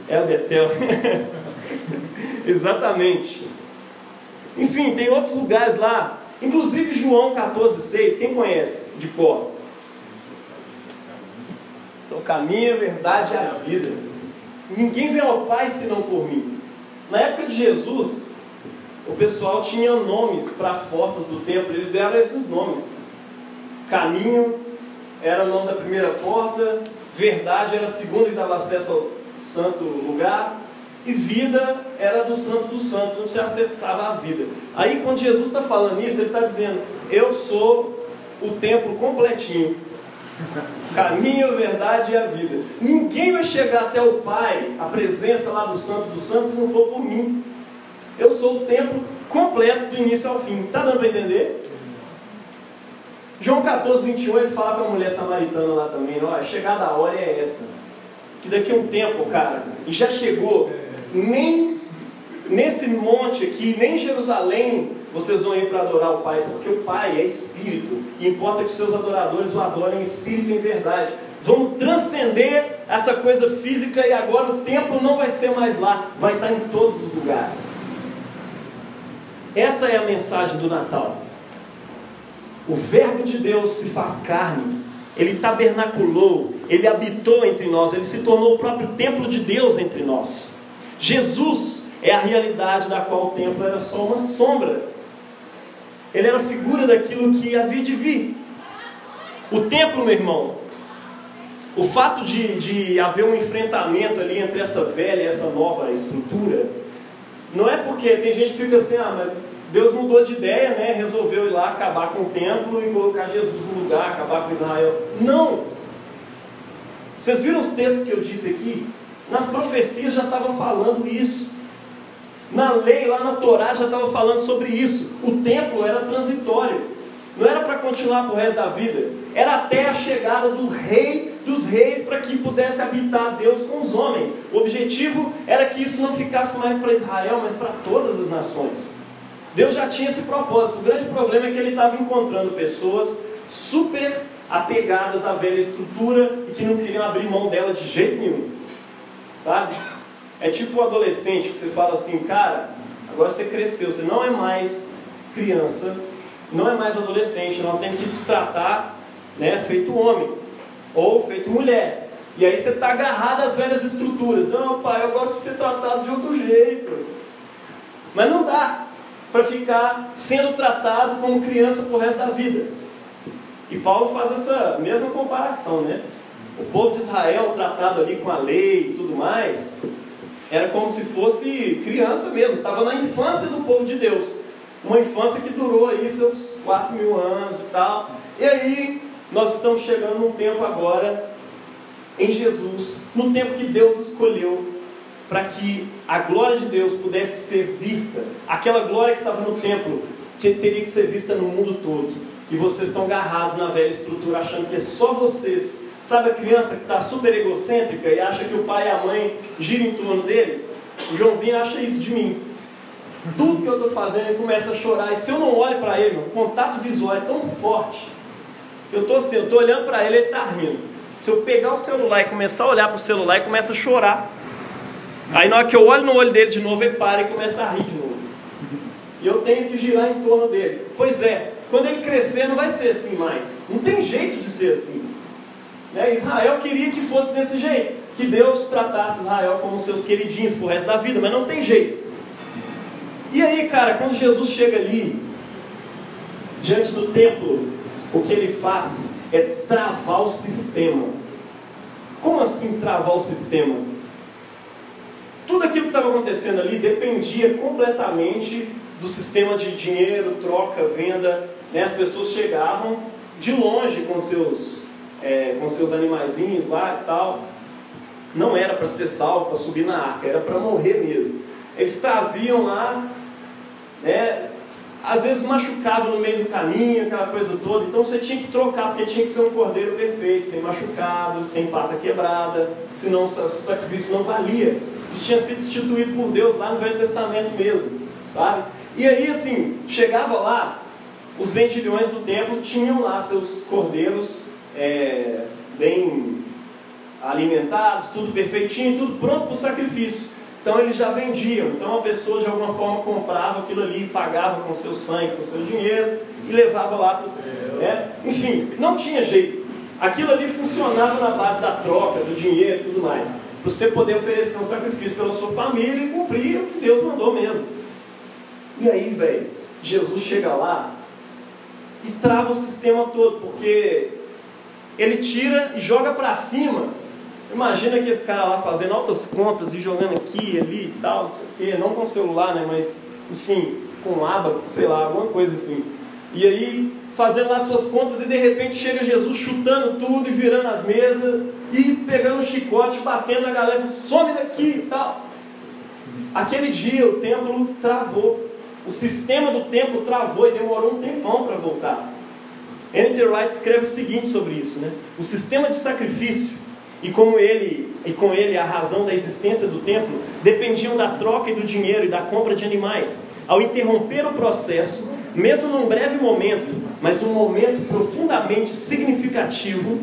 É o Betel. Exatamente. Enfim, tem outros lugares lá. Inclusive João 14,6. Quem conhece de cor? Sou o caminho, a verdade e a vida. Ninguém vem ao Pai senão por mim. Na época de Jesus, o pessoal tinha nomes para as portas do templo, eles deram esses nomes. Caminho era o nome da primeira porta, verdade era a segunda que dava acesso ao santo lugar, e vida era do santo dos santos, não se acessava a vida. Aí quando Jesus está falando isso, ele está dizendo, eu sou o templo completinho. Caminho, verdade e a vida. Ninguém vai chegar até o Pai, a presença lá do Santo dos Santos, se não for por mim. Eu sou o templo completo do início ao fim. Está dando para entender? João 14, 21, ele fala com a mulher samaritana lá também, ó, a chegada a hora é essa. Que daqui a um tempo, cara, e já chegou, nem nesse monte aqui, nem em Jerusalém, vocês vão ir para adorar o Pai, porque o Pai é Espírito, e importa que os seus adoradores o adorem em Espírito e em verdade. Vamos transcender essa coisa física e agora o templo não vai ser mais lá, vai estar em todos os lugares. Essa é a mensagem do Natal. O Verbo de Deus se faz carne, ele tabernaculou, ele habitou entre nós, ele se tornou o próprio templo de Deus entre nós. Jesus é a realidade da qual o templo era só uma sombra. Ele era figura daquilo que havia de vir. O templo, meu irmão, o fato de, de haver um enfrentamento ali entre essa velha e essa nova estrutura, não é porque tem gente que fica assim, ah, mas Deus mudou de ideia, né? resolveu ir lá acabar com o templo e colocar Jesus no lugar, acabar com Israel. Não! Vocês viram os textos que eu disse aqui? Nas profecias já estava falando isso. Na lei, lá na Torá, já estava falando sobre isso. O templo era transitório. Não era para continuar para o resto da vida. Era até a chegada do rei dos reis para que pudesse habitar Deus com os homens. O objetivo era que isso não ficasse mais para Israel, mas para todas as nações. Deus já tinha esse propósito. O grande problema é que ele estava encontrando pessoas super apegadas à velha estrutura e que não queriam abrir mão dela de jeito nenhum. Sabe? É tipo o adolescente que você fala assim, cara, agora você cresceu, você não é mais criança, não é mais adolescente, não tem que te tratar né, feito homem ou feito mulher. E aí você está agarrado às velhas estruturas. Não, pai, eu gosto de ser tratado de outro jeito. Mas não dá para ficar sendo tratado como criança por resto da vida. E Paulo faz essa mesma comparação, né? O povo de Israel tratado ali com a lei e tudo mais, era como se fosse criança mesmo, estava na infância do povo de Deus. Uma infância que durou aí seus 4 mil anos e tal. E aí, nós estamos chegando num tempo agora, em Jesus, no tempo que Deus escolheu para que a glória de Deus pudesse ser vista, aquela glória que estava no templo, que teria que ser vista no mundo todo. E vocês estão agarrados na velha estrutura, achando que é só vocês. Sabe a criança que está super egocêntrica e acha que o pai e a mãe giram em torno deles? O Joãozinho acha isso de mim. Tudo que eu estou fazendo, ele começa a chorar. E se eu não olho para ele, o contato visual é tão forte, eu estou assim, eu estou olhando para ele, ele está rindo. Se eu pegar o celular e começar a olhar para o celular, ele começa a chorar. Aí na hora que eu olho no olho dele de novo, ele para e começa a rir de novo. E eu tenho que girar em torno dele. Pois é, quando ele crescer não vai ser assim mais. Não tem jeito de ser assim. Né? Israel queria que fosse desse jeito. Que Deus tratasse Israel como seus queridinhos pro resto da vida, mas não tem jeito. E aí, cara, quando Jesus chega ali, diante do templo, o que ele faz é travar o sistema. Como assim travar o sistema? Tudo aquilo que estava acontecendo ali dependia completamente do sistema de dinheiro, troca, venda. Né? As pessoas chegavam de longe com seus, é, com seus animaizinhos lá e tal. Não era para ser salvo, para subir na arca, era para morrer mesmo. Eles traziam lá, né, às vezes machucava no meio do caminho, aquela coisa toda. Então você tinha que trocar, porque tinha que ser um cordeiro perfeito, sem machucado, sem pata quebrada, senão o sacrifício não valia. Tinha sido instituído por Deus lá no Velho Testamento mesmo, sabe? E aí, assim, chegava lá, os ventilhões do templo tinham lá seus cordeiros é, bem alimentados, tudo perfeitinho, tudo pronto para o sacrifício. Então eles já vendiam. Então a pessoa de alguma forma comprava aquilo ali, pagava com seu sangue, com seu dinheiro e levava lá. Né? Enfim, não tinha jeito. Aquilo ali funcionava na base da troca, do dinheiro e tudo mais você poder oferecer um sacrifício pela sua família e cumprir o que Deus mandou mesmo. E aí, velho, Jesus chega lá e trava o sistema todo, porque ele tira e joga para cima. Imagina que esse cara lá fazendo altas contas e jogando aqui, ali e tal, não sei o quê, não com celular, né, mas enfim, com aba, sei lá, alguma coisa assim. E aí fazendo lá suas contas e de repente chega Jesus chutando tudo e virando as mesas e pegando um chicote, batendo na galera, some daqui e tal. Aquele dia o templo travou, o sistema do templo travou e demorou um tempão para voltar. Enter Wright escreve o seguinte sobre isso, né? O sistema de sacrifício e como ele e com ele a razão da existência do templo dependiam da troca e do dinheiro e da compra de animais. Ao interromper o processo, mesmo num breve momento, mas um momento profundamente significativo,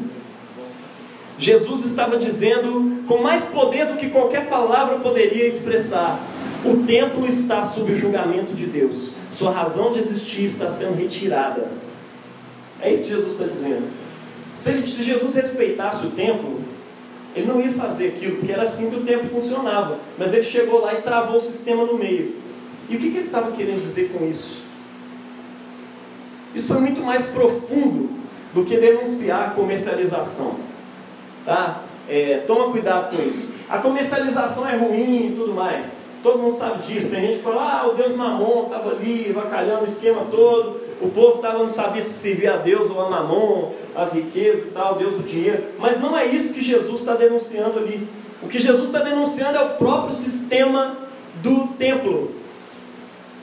Jesus estava dizendo com mais poder do que qualquer palavra poderia expressar: o templo está sob o julgamento de Deus. Sua razão de existir está sendo retirada. É isso que Jesus está dizendo. Se, se Jesus respeitasse o templo, ele não ia fazer aquilo, porque era assim que o templo funcionava. Mas ele chegou lá e travou o sistema no meio. E o que, que ele estava querendo dizer com isso? Isso foi muito mais profundo do que denunciar a comercialização. Tá? É, toma cuidado com isso. A comercialização é ruim e tudo mais. Todo mundo sabe disso. Tem gente que fala, ah, o Deus Mamon estava ali, vacalhando o esquema todo. O povo tava, não sabia se servia a Deus ou a Mamon, as riquezas e tal, Deus do dinheiro. Mas não é isso que Jesus está denunciando ali. O que Jesus está denunciando é o próprio sistema do templo.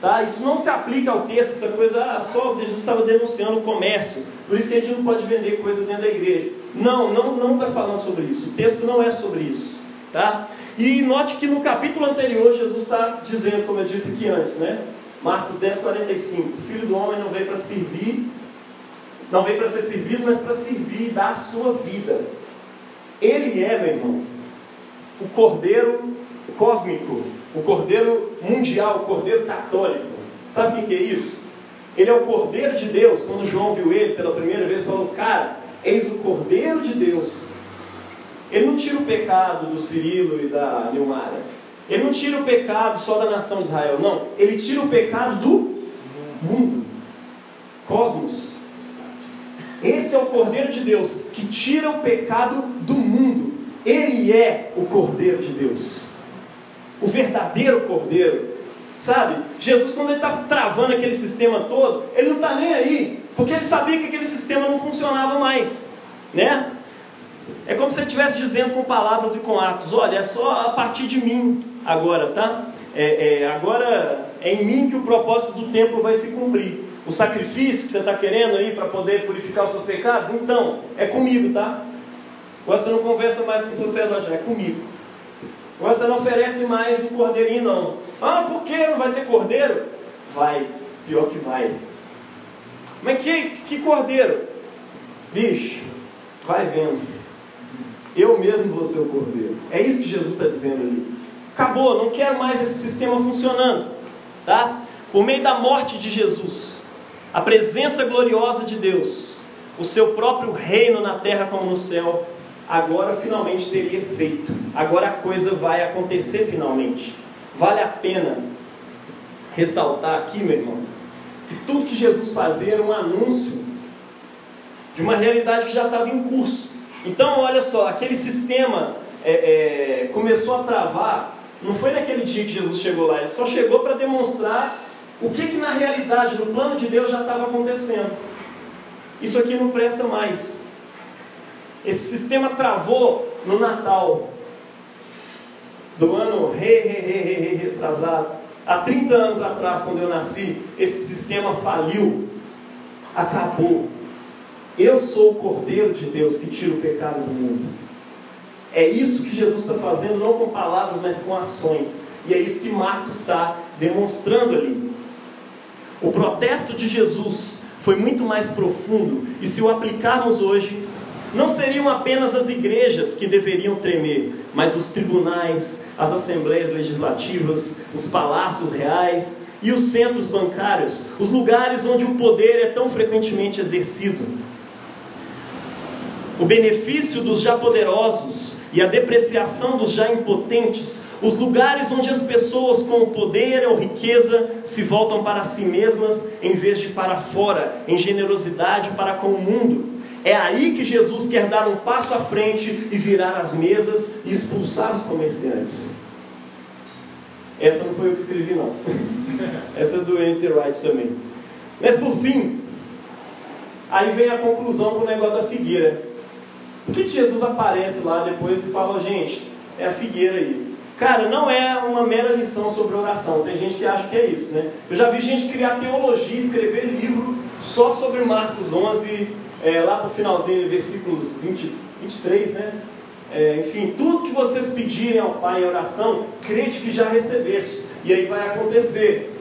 Tá? Isso não se aplica ao texto, essa coisa, ah, só Jesus estava denunciando o comércio, por isso que a gente não pode vender coisa dentro da igreja. Não, não não está falando sobre isso. O texto não é sobre isso. Tá? E note que no capítulo anterior Jesus está dizendo, como eu disse aqui antes, né? Marcos 10, 45. O filho do homem não veio para servir, não veio para ser servido, mas para servir e dar a sua vida. Ele é, meu irmão, o cordeiro cósmico, o cordeiro mundial, o cordeiro católico. Sabe o que é isso? Ele é o cordeiro de Deus. Quando João viu ele pela primeira vez, falou: Cara, eis o cordeiro de Deus. Ele não tira o pecado do Cirilo e da Nilmara. Ele não tira o pecado só da nação de Israel, não. Ele tira o pecado do mundo. Cosmos. Esse é o Cordeiro de Deus que tira o pecado do mundo. Ele é o Cordeiro de Deus o verdadeiro cordeiro. Sabe? Jesus, quando ele está travando aquele sistema todo, ele não está nem aí, porque ele sabia que aquele sistema não funcionava mais. Né? É como se ele estivesse dizendo com palavras e com atos: olha, é só a partir de mim agora, tá? É, é, agora é em mim que o propósito do templo vai se cumprir. O sacrifício que você está querendo aí para poder purificar os seus pecados, então, é comigo, tá? Agora você não conversa mais com o sacerdote, é comigo. Você não oferece mais o cordeirinho, não. Ah, por que não vai ter cordeiro? Vai, pior que vai. Mas que, que cordeiro? Bicho, vai vendo. Eu mesmo vou ser o cordeiro. É isso que Jesus está dizendo ali. Acabou, não quero mais esse sistema funcionando. Tá? Por meio da morte de Jesus, a presença gloriosa de Deus, o seu próprio reino na terra como no céu, agora finalmente teria efeito. Agora a coisa vai acontecer finalmente. Vale a pena ressaltar aqui, meu irmão, tudo que Jesus fazia era um anúncio de uma realidade que já estava em curso. Então, olha só, aquele sistema é, é, começou a travar. Não foi naquele dia que Jesus chegou lá, ele só chegou para demonstrar o que, que na realidade, no plano de Deus, já estava acontecendo. Isso aqui não presta mais. Esse sistema travou no Natal do ano re, re, re, re, retrasado. Há 30 anos atrás, quando eu nasci, esse sistema faliu, acabou. Eu sou o Cordeiro de Deus que tira o pecado do mundo. É isso que Jesus está fazendo, não com palavras, mas com ações. E é isso que Marcos está demonstrando ali. O protesto de Jesus foi muito mais profundo, e se o aplicarmos hoje, não seriam apenas as igrejas que deveriam tremer, mas os tribunais, as assembleias legislativas, os palácios reais e os centros bancários, os lugares onde o poder é tão frequentemente exercido. O benefício dos já poderosos e a depreciação dos já impotentes, os lugares onde as pessoas com poder ou riqueza se voltam para si mesmas em vez de para fora, em generosidade para com o mundo. É aí que Jesus quer dar um passo à frente e virar as mesas e expulsar os comerciantes. Essa não foi eu que escrevi, não. Essa é do Enter Wright também. Mas por fim, Aí vem a conclusão com o negócio da figueira. Por que Jesus aparece lá depois e fala, gente, é a figueira aí? Cara, não é uma mera lição sobre oração. Tem gente que acha que é isso, né? Eu já vi gente criar teologia, escrever livro só sobre Marcos 11, é, lá para o finalzinho, versículos 20, 23, né? É, enfim, tudo que vocês pedirem ao Pai em oração, crede que já recebeste. E aí vai acontecer.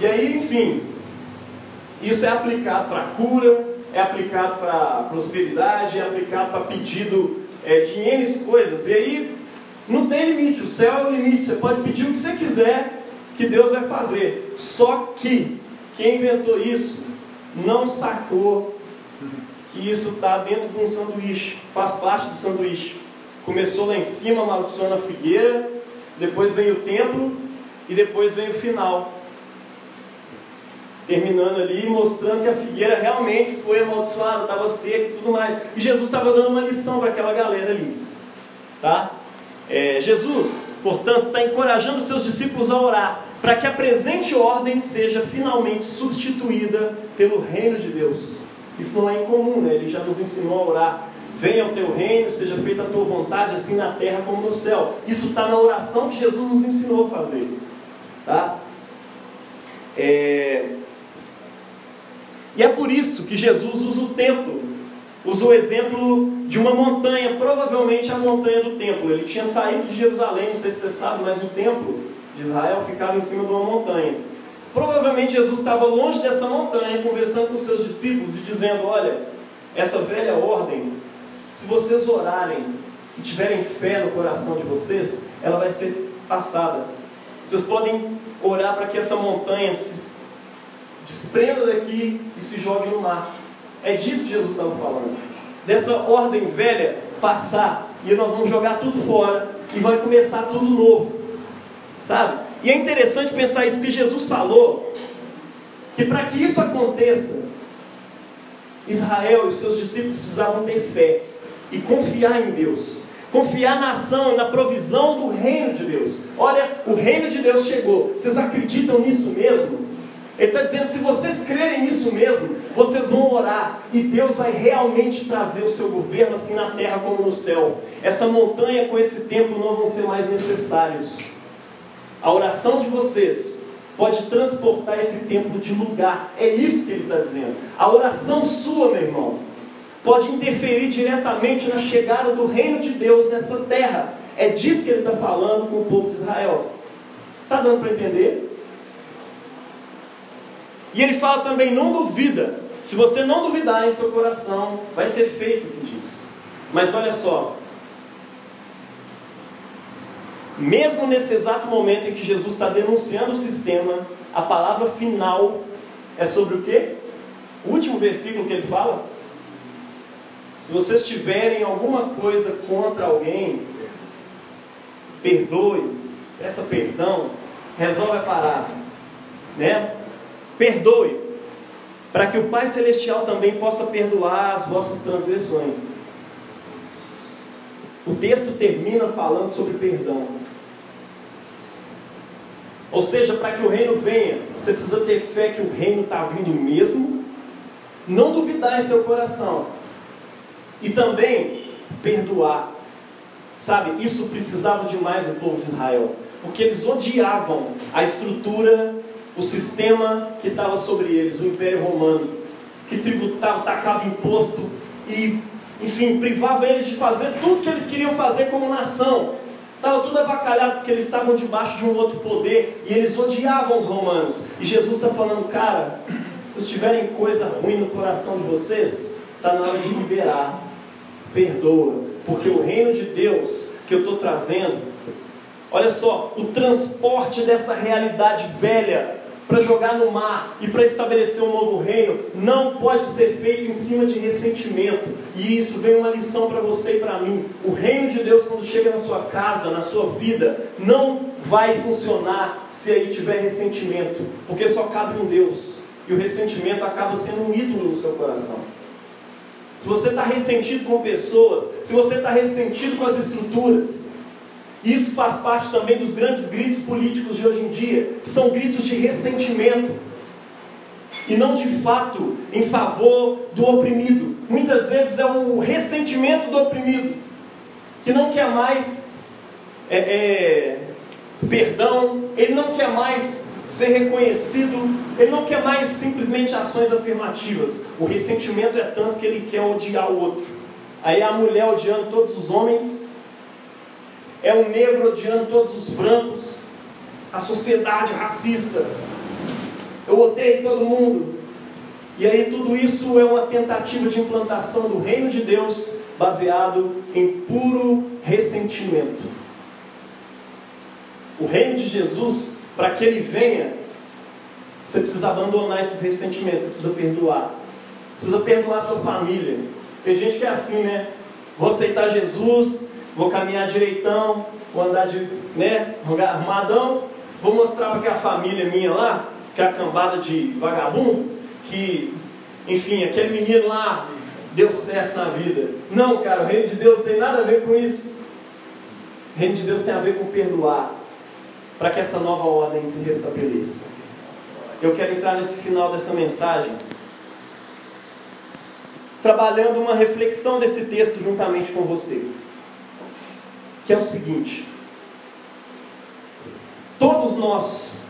E aí, enfim, isso é aplicado para cura, é aplicado para prosperidade, é aplicado para pedido é, de N coisas. E aí não tem limite, o céu é o limite. Você pode pedir o que você quiser, que Deus vai fazer. Só que quem inventou isso não sacou que isso está dentro de um sanduíche, faz parte do sanduíche. Começou lá em cima, amaldiçoando a figueira, depois vem o templo e depois vem o final terminando ali, mostrando que a figueira realmente foi amaldiçoada, estava seca e tudo mais. E Jesus estava dando uma lição para aquela galera ali. Tá? É, Jesus, portanto, está encorajando seus discípulos a orar para que a presente ordem seja finalmente substituída pelo reino de Deus. Isso não é incomum, né? Ele já nos ensinou a orar. Venha o teu reino, seja feita a tua vontade, assim na terra como no céu. Isso está na oração que Jesus nos ensinou a fazer. Tá? É, e é por isso que Jesus usa o templo, usa o exemplo de uma montanha, provavelmente a montanha do templo. Ele tinha saído de Jerusalém, não sei se você sabe, mas o templo de Israel ficava em cima de uma montanha. Provavelmente Jesus estava longe dessa montanha, conversando com seus discípulos e dizendo: Olha, essa velha ordem, se vocês orarem e tiverem fé no coração de vocês, ela vai ser passada. Vocês podem orar para que essa montanha se desprenda daqui e se jogue no mar. É disso que Jesus estava falando. Dessa ordem velha passar e nós vamos jogar tudo fora e vai começar tudo novo. Sabe? E é interessante pensar isso, porque Jesus falou que para que isso aconteça, Israel e os seus discípulos precisavam ter fé e confiar em Deus. Confiar na ação e na provisão do reino de Deus. Olha, o reino de Deus chegou. Vocês acreditam nisso mesmo? Ele está dizendo: se vocês crerem nisso mesmo, vocês vão orar e Deus vai realmente trazer o seu governo assim na terra como no céu. Essa montanha com esse templo não vão ser mais necessários. A oração de vocês pode transportar esse templo de lugar. É isso que ele está dizendo. A oração sua, meu irmão, pode interferir diretamente na chegada do reino de Deus nessa terra. É disso que ele está falando com o povo de Israel. Está dando para entender? E ele fala também: não duvida. Se você não duvidar em seu coração, vai ser feito o que diz. Mas olha só. Mesmo nesse exato momento em que Jesus está denunciando o sistema, a palavra final é sobre o quê? O último versículo que ele fala. Se vocês tiverem alguma coisa contra alguém, perdoe, peça perdão, resolve a parada. Né? Perdoe, para que o Pai Celestial também possa perdoar as vossas transgressões. O texto termina falando sobre perdão. Ou seja, para que o reino venha, você precisa ter fé que o reino está vindo mesmo, não duvidar em seu coração, e também perdoar. Sabe, isso precisava demais o povo de Israel, porque eles odiavam a estrutura o sistema que estava sobre eles, o Império Romano, que tributava, tacava imposto e, enfim, privava eles de fazer tudo que eles queriam fazer como nação. Estava tudo avacalhado porque eles estavam debaixo de um outro poder e eles odiavam os romanos. E Jesus está falando, cara, se vocês tiverem coisa ruim no coração de vocês, está na hora de liberar. Perdoa, porque o reino de Deus que eu estou trazendo, olha só, o transporte dessa realidade velha para jogar no mar e para estabelecer um novo reino, não pode ser feito em cima de ressentimento. E isso vem uma lição para você e para mim. O reino de Deus, quando chega na sua casa, na sua vida, não vai funcionar se aí tiver ressentimento, porque só cabe um Deus. E o ressentimento acaba sendo um ídolo no seu coração. Se você está ressentido com pessoas, se você está ressentido com as estruturas, isso faz parte também dos grandes gritos políticos de hoje em dia, são gritos de ressentimento. e não de fato em favor do oprimido. Muitas vezes é o ressentimento do oprimido, que não quer mais é, é, perdão, ele não quer mais ser reconhecido, ele não quer mais simplesmente ações afirmativas. O ressentimento é tanto que ele quer odiar o outro. Aí a mulher odiando todos os homens, é o negro odiando todos os brancos, a sociedade racista. Eu odeio todo mundo. E aí tudo isso é uma tentativa de implantação do reino de Deus baseado em puro ressentimento. O reino de Jesus, para que ele venha, você precisa abandonar esses ressentimentos, você precisa perdoar. Você precisa perdoar a sua família. Tem gente que é assim, né? Vou aceitar Jesus, vou caminhar direitão, vou andar de, né, armadão, vou mostrar para aquela família minha lá, que é a cambada de vagabundo, que, enfim, aquele menino lá deu certo na vida. Não, cara, o reino de Deus não tem nada a ver com isso. O reino de Deus tem a ver com perdoar, para que essa nova ordem se restabeleça. Eu quero entrar nesse final dessa mensagem trabalhando uma reflexão desse texto juntamente com você. Que é o seguinte: todos nós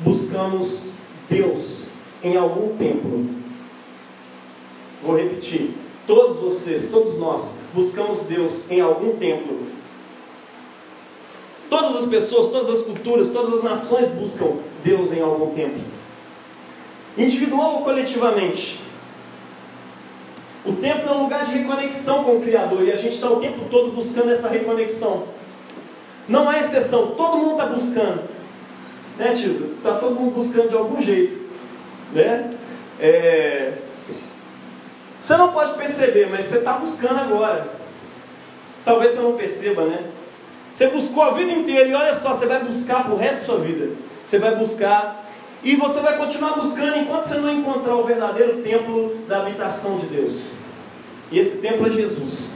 buscamos Deus em algum templo. Vou repetir. Todos vocês, todos nós, buscamos Deus em algum templo. Todas as pessoas, todas as culturas, todas as nações buscam Deus em algum templo. Individual ou coletivamente. O templo é um lugar de reconexão com o Criador e a gente está o tempo todo buscando essa reconexão. Não há exceção, todo mundo está buscando. Né, Tisa? Está todo mundo buscando de algum jeito. Né? É... Você não pode perceber, mas você está buscando agora. Talvez você não perceba, né? Você buscou a vida inteira e olha só, você vai buscar para o resto da sua vida. Você vai buscar e você vai continuar buscando enquanto você não encontrar o verdadeiro templo da habitação de Deus. E esse templo é Jesus.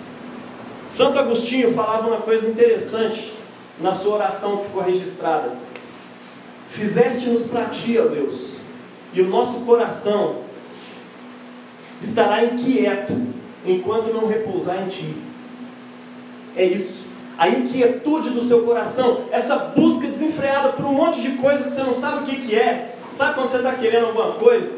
Santo Agostinho falava uma coisa interessante na sua oração que ficou registrada. Fizeste-nos para ti, ó Deus, e o nosso coração estará inquieto enquanto não repousar em ti. É isso. A inquietude do seu coração, essa busca desenfreada por um monte de coisa que você não sabe o que, que é, Sabe quando você está querendo alguma coisa?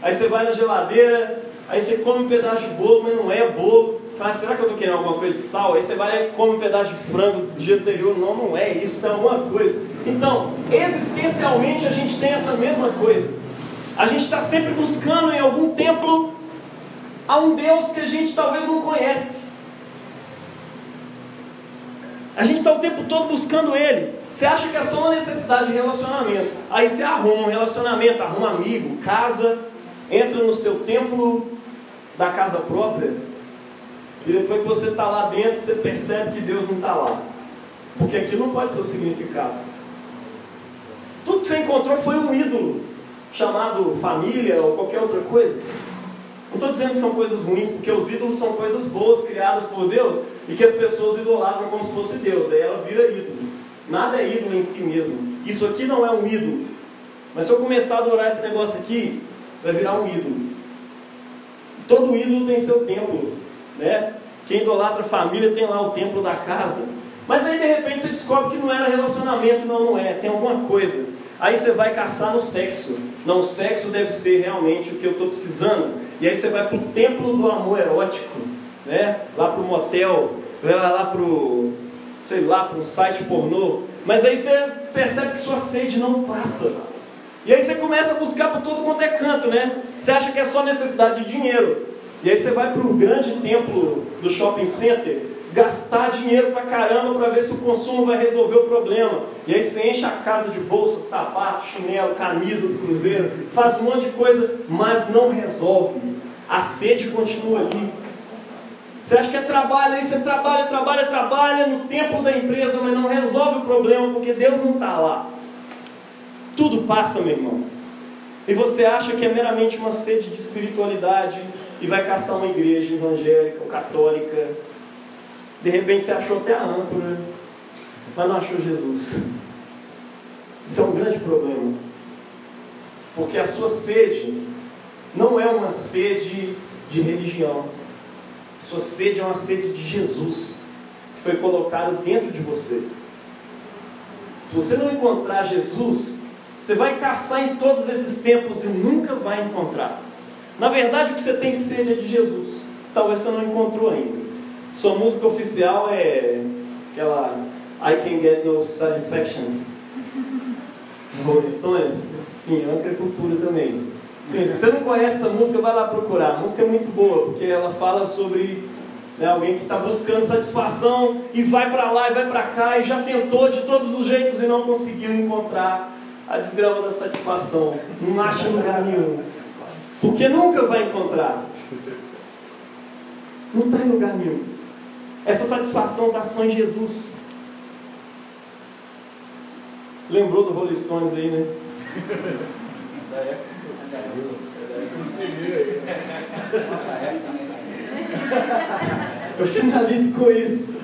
Aí você vai na geladeira, aí você come um pedaço de bolo, mas não é bolo. Fala, será que eu estou querendo alguma coisa de sal? Aí você vai e come um pedaço de frango do dia anterior. Não, não é isso, tem alguma coisa. Então, existencialmente a gente tem essa mesma coisa. A gente está sempre buscando em algum templo a um Deus que a gente talvez não conhece. A gente está o tempo todo buscando Ele. Você acha que é só uma necessidade de relacionamento. Aí você arruma um relacionamento, arruma amigo, casa, entra no seu templo da casa própria. E depois que você está lá dentro, você percebe que Deus não está lá. Porque aqui não pode ser o significado. Tudo que você encontrou foi um ídolo, chamado família ou qualquer outra coisa. Não estou dizendo que são coisas ruins, porque os ídolos são coisas boas criadas por Deus e que as pessoas idolatram como se fosse Deus. Aí ela vira ídolo. Nada é ídolo em si mesmo. Isso aqui não é um ídolo. Mas se eu começar a adorar esse negócio aqui, vai virar um ídolo. Todo ídolo tem seu templo. Né? Quem idolatra a família tem lá o templo da casa. Mas aí de repente você descobre que não era relacionamento, não, não é, tem alguma coisa. Aí você vai caçar no sexo. Não, o sexo deve ser realmente o que eu estou precisando. E aí você vai para o templo do amor erótico, né? lá para o motel, vai lá para o, sei lá, para um site pornô. Mas aí você percebe que sua sede não passa. E aí você começa a buscar por todo quanto é canto, né? Você acha que é só necessidade de dinheiro. E aí você vai para o grande templo do shopping center gastar dinheiro pra caramba para ver se o consumo vai resolver o problema. E aí você enche a casa de bolsa, sapato, chinelo, camisa do cruzeiro, faz um monte de coisa, mas não resolve. A sede continua ali. Você acha que é trabalho, aí você trabalha, trabalha, trabalha no tempo da empresa, mas não resolve o problema porque Deus não está lá. Tudo passa, meu irmão. E você acha que é meramente uma sede de espiritualidade e vai caçar uma igreja evangélica ou católica de repente você achou até a âncora, mas não achou Jesus. Isso é um grande problema. Porque a sua sede não é uma sede de religião. Sua sede é uma sede de Jesus, que foi colocado dentro de você. Se você não encontrar Jesus, você vai caçar em todos esses tempos e nunca vai encontrar. Na verdade, o que você tem sede é de Jesus. Talvez você não encontrou ainda. Sua música oficial é aquela I Can Get No Satisfaction. Rolling Stones. Enfim, é uma agricultura também. Enfim, se você não conhece essa música, vai lá procurar. A música é muito boa, porque ela fala sobre né, alguém que está buscando satisfação e vai para lá e vai para cá e já tentou de todos os jeitos e não conseguiu encontrar a desgrama da satisfação. Não acha lugar nenhum. Porque nunca vai encontrar. Não está em lugar nenhum. Essa satisfação está só em Jesus. Lembrou do Rolling Stones aí, né? Eu finalizo com isso.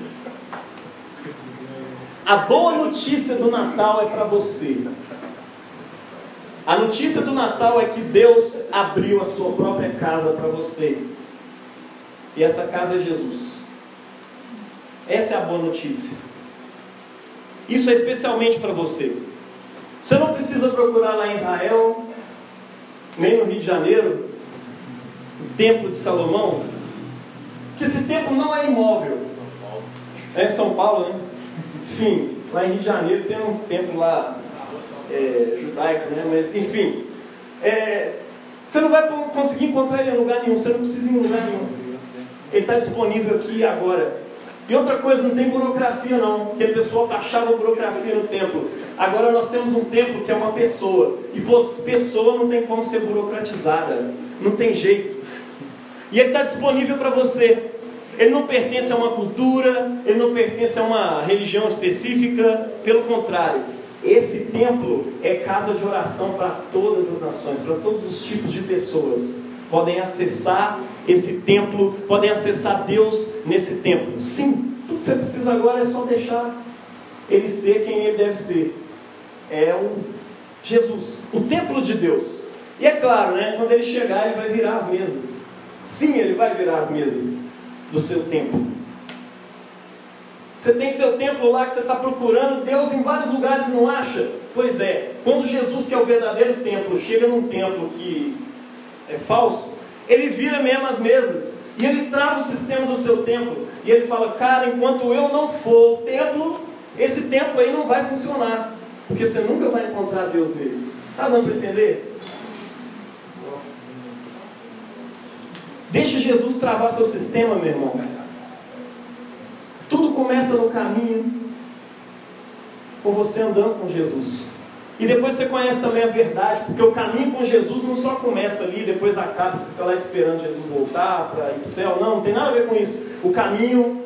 A boa notícia do Natal é para você. A notícia do Natal é que Deus abriu a sua própria casa para você. E essa casa é Jesus. Essa é a boa notícia. Isso é especialmente para você. Você não precisa procurar lá em Israel, nem no Rio de Janeiro, o Templo de Salomão, que esse templo não é imóvel. É São Paulo, né? Enfim, lá em Rio de Janeiro tem uns templos lá é, judaico, né? Mas enfim, é, você não vai conseguir encontrar ele em lugar nenhum. Você não precisa ir em lugar nenhum. Ele está disponível aqui agora. E outra coisa, não tem burocracia não, porque o pessoal taxava burocracia no templo. Agora nós temos um templo que é uma pessoa. E pessoa não tem como ser burocratizada. Não tem jeito. E ele está disponível para você. Ele não pertence a uma cultura, ele não pertence a uma religião específica, pelo contrário, esse templo é casa de oração para todas as nações, para todos os tipos de pessoas. Podem acessar esse templo, podem acessar Deus nesse templo. Sim, tudo que você precisa agora é só deixar ele ser quem ele deve ser. É o Jesus, o templo de Deus. E é claro, né, quando ele chegar, ele vai virar as mesas. Sim, ele vai virar as mesas do seu templo. Você tem seu templo lá que você está procurando, Deus em vários lugares não acha. Pois é, quando Jesus, que é o verdadeiro templo, chega num templo que é falso, ele vira mesmo as mesas e ele trava o sistema do seu templo. E ele fala: Cara, enquanto eu não for o templo, esse templo aí não vai funcionar, porque você nunca vai encontrar Deus nele. Está dando para entender? Deixa Jesus travar seu sistema, meu irmão. Tudo começa no caminho com você andando com Jesus. E depois você conhece também a verdade, porque o caminho com Jesus não só começa ali, depois acaba, você fica lá esperando Jesus voltar para ir para o céu. Não, não tem nada a ver com isso. O caminho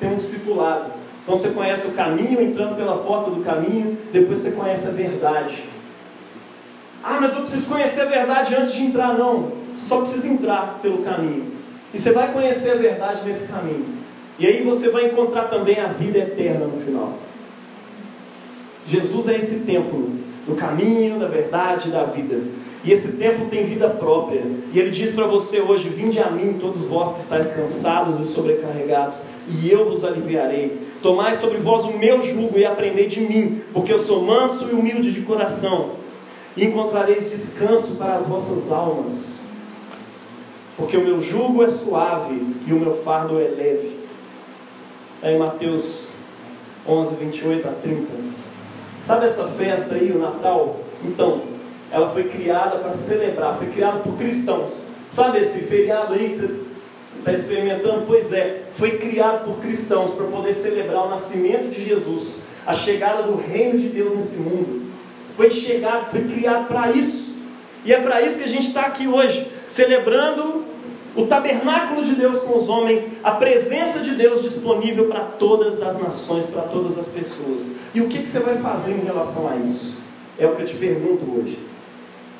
tem um discipulado. Então você conhece o caminho, entrando pela porta do caminho, depois você conhece a verdade. Ah, mas eu preciso conhecer a verdade antes de entrar. Não, você só precisa entrar pelo caminho. E você vai conhecer a verdade nesse caminho. E aí você vai encontrar também a vida eterna no final. Jesus é esse templo, do caminho, da verdade e da vida. E esse templo tem vida própria. E ele diz para você hoje: Vinde a mim, todos vós que estáis cansados e sobrecarregados, e eu vos aliviarei. Tomai sobre vós o meu jugo e aprendei de mim, porque eu sou manso e humilde de coração, e encontrareis descanso para as vossas almas. Porque o meu jugo é suave e o meu fardo é leve. É em Mateus 11, 28 a 30. Sabe essa festa aí, o Natal? Então, ela foi criada para celebrar, foi criada por cristãos. Sabe esse feriado aí que você está experimentando? Pois é, foi criado por cristãos para poder celebrar o nascimento de Jesus, a chegada do reino de Deus nesse mundo. Foi chegado, foi criado para isso. E é para isso que a gente está aqui hoje, celebrando o tabernáculo de Deus com os homens, a presença de Deus disponível para todas as nações, para todas as pessoas. E o que, que você vai fazer em relação a isso? É o que eu te pergunto hoje.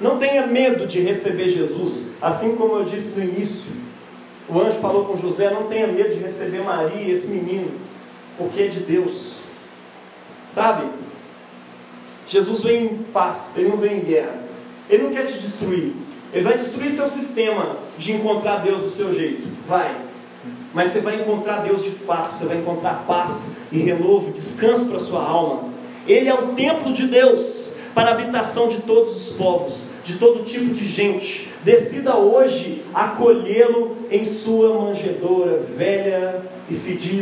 Não tenha medo de receber Jesus, assim como eu disse no início. O anjo falou com José: não tenha medo de receber Maria, esse menino, porque é de Deus. Sabe? Jesus vem em paz, ele não vem em guerra. Ele não quer te destruir. Ele vai destruir seu sistema de encontrar Deus do seu jeito. Vai. Mas você vai encontrar Deus de fato, você vai encontrar paz e renovo, descanso para a sua alma. Ele é o templo de Deus para a habitação de todos os povos, de todo tipo de gente. Decida hoje acolhê-lo em sua manjedoura velha e fedida.